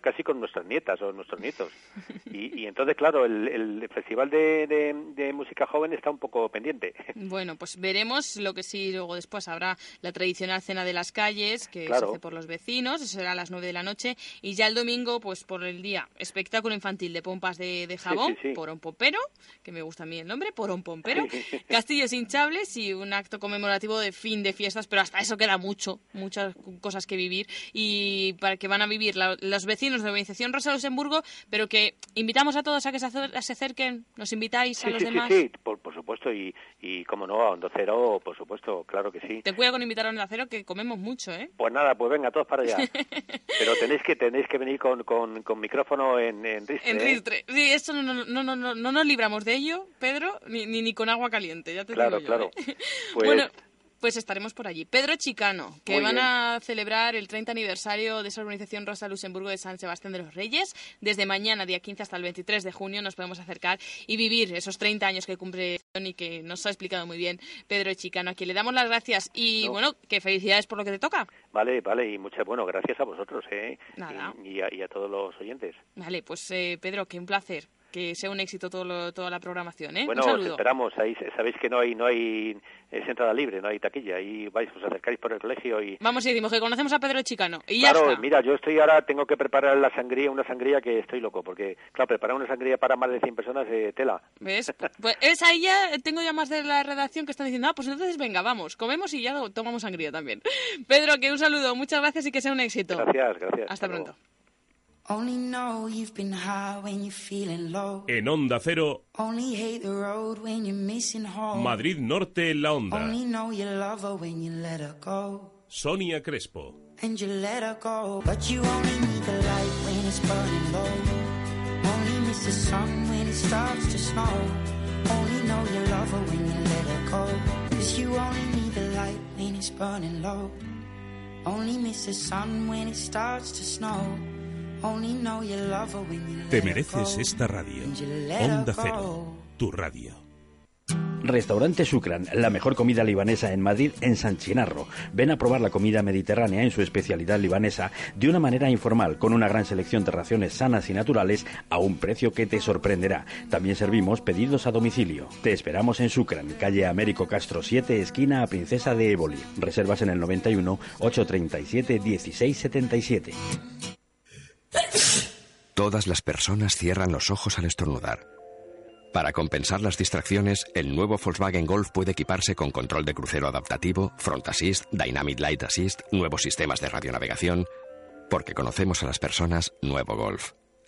casi con nuestras nietas o nuestros nietos. *laughs* Y, y entonces, claro, el, el Festival de, de, de Música Joven está un poco pendiente. Bueno, pues veremos lo que sí, luego después habrá la tradicional cena de las calles, que se hace por los vecinos, eso será a las 9 de la noche, y ya el domingo, pues por el día, espectáculo infantil de pompas de, de jabón, sí, sí. porón pompero, que me gusta a mí el nombre, porón pompero, *laughs* castillos hinchables y un acto conmemorativo de fin de fiestas, pero hasta eso queda mucho, muchas cosas que vivir, y para que van a vivir la- los vecinos de la organización Rosa Luxemburgo, pero que invitamos a todos a que se, acer- se acerquen, nos invitáis a Sí, los sí, sí, demás. sí, por, por supuesto, y, y como no, a Hondo Cero, por supuesto, claro que sí. Ten cuidado con invitar a un acero que comemos mucho, ¿eh? Pues nada, pues venga, todos para allá. *laughs* Pero tenéis que tenéis que venir con, con, con micrófono en, en ristre, En ¿eh? ristre. Sí, esto no, no, no, no, no, no nos libramos de ello, Pedro, ni, ni, ni con agua caliente, ya te Claro, digo yo. claro. ¿eh? Pues- Bueno, pues estaremos por allí. Pedro Chicano, que Muy van bien. a celebrar el 30 aniversario de esa organización Rosa Luxemburgo de San Sebastián de los Reyes. Desde mañana, día 15 hasta el 23 de junio, nos podemos acercar y vivir esos 30 años que cumple y que nos ha explicado muy bien Pedro Chicano, a quien le damos las gracias. Y No. bueno, que felicidades por lo que te toca. Vale, vale, y muchas, bueno, gracias a vosotros, ¿eh? Nada. Y, y a, y a todos los oyentes. Vale, pues eh, Pedro, que un placer. Que sea un éxito todo lo- toda la programación, ¿eh? Bueno, os esperamos, ahí sabéis que no hay, no hay es entrada libre, no hay taquilla, ahí vais, os acercáis por el colegio y... Vamos y decimos que conocemos a Pedro Chicano. Y ya claro, está. mira, yo estoy ahora, tengo que preparar la sangría, una sangría que estoy loco, porque, claro, preparar una sangría para más de 100 personas, eh, tela. ¿Ves? Pues es ahí ya tengo ya más de la redacción que están diciendo, ah, pues entonces venga, vamos, comemos y ya tomamos sangría también. *laughs* Pedro, que un saludo, muchas gracias y que sea un éxito. Gracias, gracias. Hasta pronto. En Onda Cero, Only hate the road when you're missing home. Madrid Norte en la Onda. Only know you love her when you let her go. Sonia Crespo. Only miss the sun when it starts to snow. Te mereces esta radio. Onda. Cero, tu radio. Restaurante Sucran, la mejor comida libanesa en Madrid, en San Chinarro. Ven a probar la comida mediterránea en su especialidad libanesa de una manera informal, con una gran selección de raciones sanas y naturales a un precio que te sorprenderá. También servimos pedidos a domicilio. Te esperamos en Sucran, calle Américo Castro 7, esquina a Princesa de Éboli. Reservas en el 91 837 1677. Todas las personas cierran los ojos al estornudar. Para compensar las distracciones, el nuevo Volkswagen Golf puede equiparse con control de crucero adaptativo, Front Assist, Dynamic Light Assist, nuevos sistemas de radionavegación. Porque conocemos a las personas, nuevo Golf.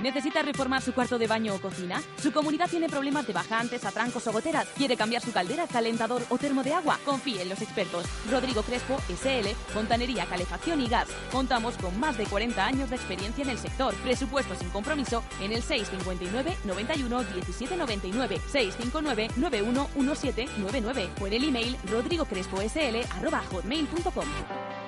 ¿Necesita reformar su cuarto de baño o cocina? ¿Su comunidad tiene problemas de bajantes, atrancos o goteras? ¿Quiere cambiar su caldera, calentador o termo de agua? Confíe en los expertos. Rodrigo Crespo, SL, Fontanería, Calefacción y Gas. Contamos con más de 40 años de experiencia en el sector. Presupuesto sin compromiso en el 659 91 17 99 659 91 1799 o en el email rodrigocresposl@hotmail.com.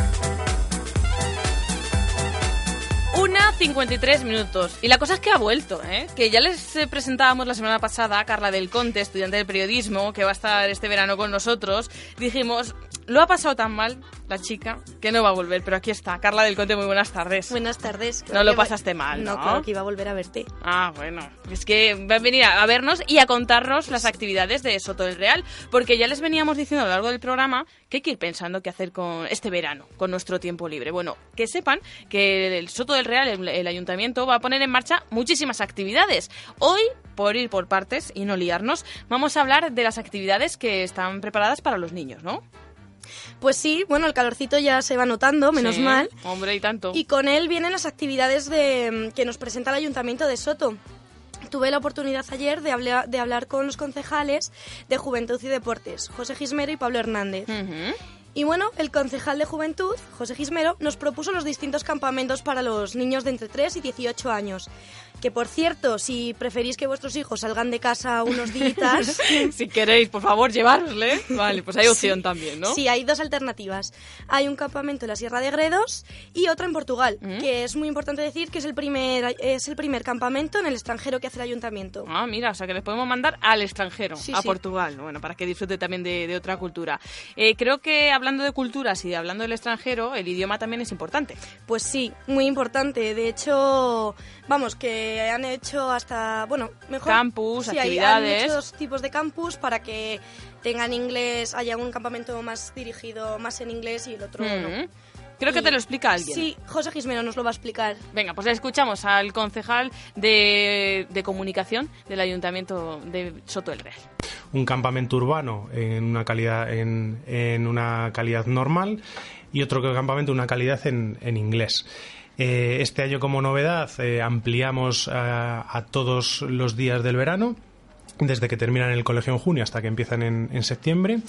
53 minutos. Y la cosa es que ha vuelto, ¿eh? Que ya les eh, presentábamos la semana pasada a Carla del Conte, estudiante de periodismo, que va a estar este verano con nosotros. Dijimos, lo ha pasado tan mal la chica que no va a volver, pero aquí está. Carla del Conte, muy buenas tardes. Buenas tardes. No lo pasaste mal, ¿no? No, claro que iba a volver a verte. Ah, bueno. Es que va a venir a a vernos y a contarnos las actividades de Soto del Real, porque ya les veníamos diciendo a lo largo del programa que hay que ir pensando qué hacer con este verano, con nuestro tiempo libre. Bueno, que sepan que el Soto del Real, el, el ayuntamiento, va a poner en marcha muchísimas actividades. Hoy, por ir por partes y no liarnos, vamos a hablar de las actividades que están preparadas para los niños, ¿no? Pues sí, bueno, el calorcito ya se va notando, menos Sí, mal. Hombre, y tanto. Y con él vienen las actividades de, que nos presenta el Ayuntamiento de Soto. Tuve la oportunidad ayer de, hablar de hablar con los concejales de Juventud y Deportes, José Gismero y Pablo Hernández. Y bueno, el concejal de Juventud, José Gismero, nos propuso los distintos campamentos para los niños de entre 3 y 18 años. Que por cierto, si preferís que vuestros hijos salgan de casa unos días... *laughs* si queréis, por favor, llevárosle. Vale, pues hay opción Sí. también, ¿no? Sí, hay dos alternativas. Hay un campamento en la Sierra de Gredos y otro en Portugal, Mm. que es muy importante decir que es el primer es el primer campamento en el extranjero que hace el ayuntamiento. Ah, mira, o sea que les podemos mandar al extranjero, Sí, a sí. Portugal, bueno, para que disfrute también de, de otra cultura. Eh, creo que hablando de culturas y de hablando del extranjero, el idioma también es importante. Pues sí, muy importante. De hecho, vamos, que han hecho hasta, bueno, mejor... Campus, sí, hay- actividades. Han hecho dos tipos de campus para que tengan inglés, haya un campamento más dirigido más en inglés y el otro Mm. no. Creo que te lo explica alguien. Sí, José Gismero nos lo va a explicar. Venga, pues le escuchamos al concejal de, de comunicación del Ayuntamiento de Soto del Real. un campamento urbano en una calidad en, en una calidad normal y otro campamento una calidad en, en inglés. Eh, este año como novedad eh, ampliamos a, a todos los días del verano desde que terminan el colegio en junio hasta que empiezan en, en septiembre.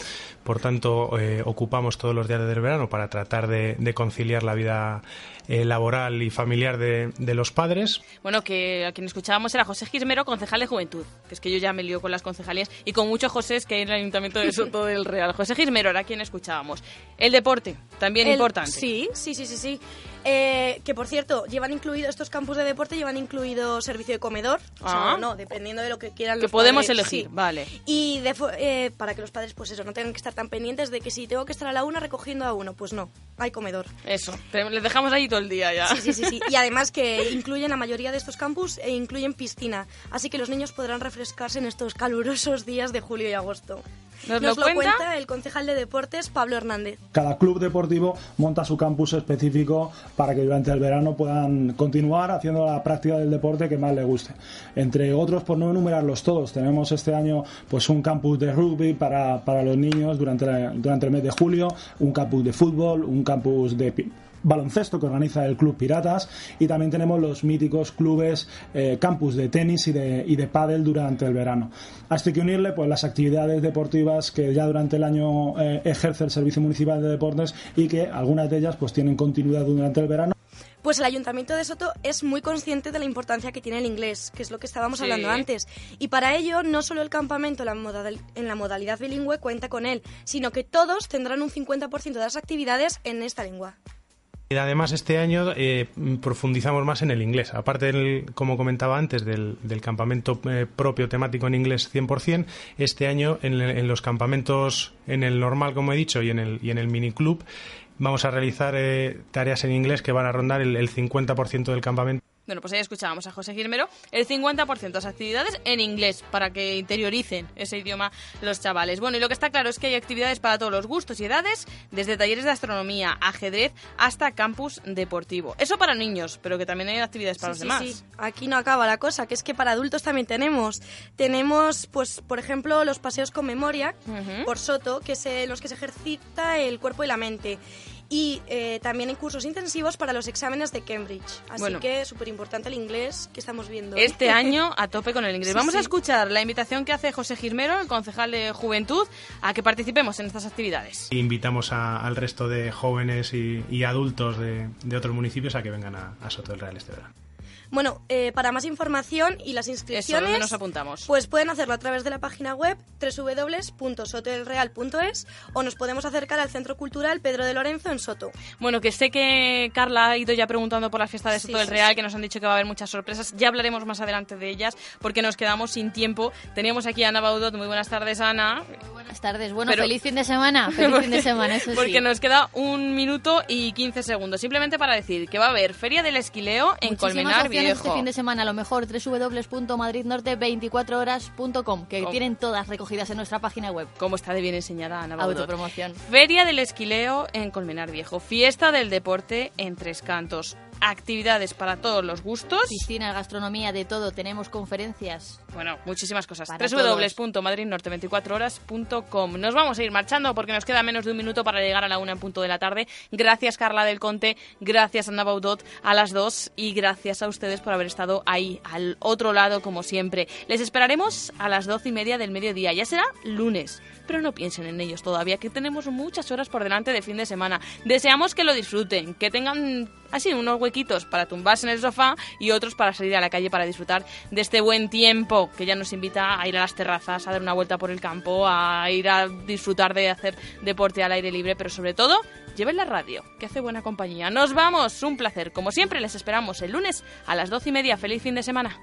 Por tanto, eh, ocupamos todos los días del verano para tratar de, de conciliar la vida eh, laboral y familiar de, de los padres. Bueno, que a quien escuchábamos era José Gismero, concejal de Juventud, que es que yo ya me lío con las concejalías y con muchos Josés que hay en el Ayuntamiento de Soto *laughs* del Real. José Gismero era quien escuchábamos. El deporte, también El- importante. Sí, sí, sí, sí, sí. Eh, que por cierto, llevan incluido estos campus de deporte, llevan incluido servicio de comedor. O sea, Ah. no, dependiendo de lo que quieran Que los podemos padres, elegir, sí. vale. Y de eh, para que los padres, pues eso, no tengan que estar tan pendientes de que si tengo que estar a la una recogiendo a uno, pues no, hay comedor. Eso, te- les dejamos ahí todo el día ya. Sí, sí, sí, sí. Y además que incluyen la mayoría de estos campus e incluyen piscina, así que los niños podrán refrescarse en estos calurosos días de julio y agosto. ¿Nos lo cuenta? el concejal de deportes Pablo Hernández. Cada club deportivo monta su campus específico para que durante el verano puedan continuar haciendo la práctica del deporte que más les guste. Entre otros, por no enumerarlos todos, tenemos este año pues un campus de rugby para, para los niños durante, la- durante el mes de julio, un campus de fútbol, un campus de baloncesto que organiza el Club Piratas y también tenemos los míticos clubes eh, campus de tenis y de, y de pádel durante el verano. A esto hay que unirle pues las actividades deportivas que ya durante el año eh, ejerce el Servicio Municipal de Deportes y que algunas de ellas pues tienen continuidad durante el verano. Pues el Ayuntamiento de Soto es muy consciente de la importancia que tiene el inglés, que es lo que estábamos Sí. hablando antes. Y para ello, no solo el campamento en la modal- en la modalidad bilingüe cuenta con él, sino que todos tendrán un 50% de las actividades en esta lengua. Además este año eh, profundizamos más en el inglés. Aparte, del, como comentaba antes, del, del campamento eh, propio temático en inglés 100%, este año en, los campamentos, en el normal, como he dicho, y en el, y en el vamos a realizar eh, tareas en inglés que van a rondar el, el 50% del campamento. Bueno, pues ahí escuchábamos a José Girmero, el 50% de las actividades en inglés, para que interioricen ese idioma los chavales. Bueno, y lo que está claro es que hay actividades para todos los gustos y edades, desde talleres de astronomía, ajedrez, hasta campus deportivo. Eso para niños, pero que también hay actividades para Sí, los sí, demás. sí. Aquí no acaba la cosa, que es que para adultos también tenemos. Tenemos, pues, por ejemplo, los paseos con memoria por Soto, que es en los que se ejercita el cuerpo y la mente. Y eh, también hay cursos intensivos para los exámenes de Cambridge. Así Bueno. que súper importante el inglés que estamos viendo. Este *laughs* año a tope con el inglés. Sí, Vamos a escuchar la invitación que hace José Girmero, el concejal de Juventud, a que participemos en estas actividades. Invitamos a- al resto de jóvenes y, y adultos de, de otros municipios a que vengan a, a Soto del Real este verano. Bueno, eh, para más información y las inscripciones, ¿dónde nos apuntamos? Pues pueden hacerlo a través de la página web www.sotoelreal.es o nos podemos acercar al Centro Cultural Pedro de Lorenzo en Soto. Bueno, que sé que Carla ha ido ya preguntando por la fiesta de Sí, Soto del sí, Real, sí. que nos han dicho que va a haber muchas sorpresas. Ya hablaremos más adelante de ellas, porque nos quedamos sin tiempo. Teníamos aquí a Ana Baudot. Muy buenas tardes, Ana. Buenas tardes. Bueno, Pero- feliz fin de semana. Feliz fin de *laughs* semana, eso sí. Porque nos queda un minuto y 15 segundos. Simplemente para decir que va a haber Feria del Esquileo en Muchísimas Colmenar este fin de semana. Lo mejor, www.madridnorte24horas.com, que tienen todas recogidas en nuestra página web. ¿Cómo está de bien enseñada Ana Baudot? Autopromoción. Feria del Esquileo en Colmenar Viejo. Fiesta del Deporte en Tres Cantos. Actividades para todos los gustos. Piscina, gastronomía, de todo. Tenemos conferencias. Bueno, muchísimas cosas. Para todos. www.madridnorte24horas.com. Nos vamos a ir marchando porque nos queda menos de un minuto para llegar a la una en punto de la tarde. Gracias, Carla del Conte. Gracias, Ana Baudot, a las dos. Y gracias a ustedes por haber estado ahí, al otro lado, como siempre. Les esperaremos a las doce y media del mediodía. Ya será lunes. Pero no piensen en ellos todavía, que tenemos muchas horas por delante de fin de semana. Deseamos que lo disfruten, que tengan así unos huequitos para tumbarse en el sofá y otros para salir a la calle para disfrutar de este buen tiempo que ya nos invita a ir a las terrazas, a dar una vuelta por el campo, a ir a disfrutar de hacer deporte al aire libre, pero sobre todo lleven la radio, que hace buena compañía. Nos vamos, un placer. Como siempre, les esperamos el lunes a las doce y media. Feliz fin de semana.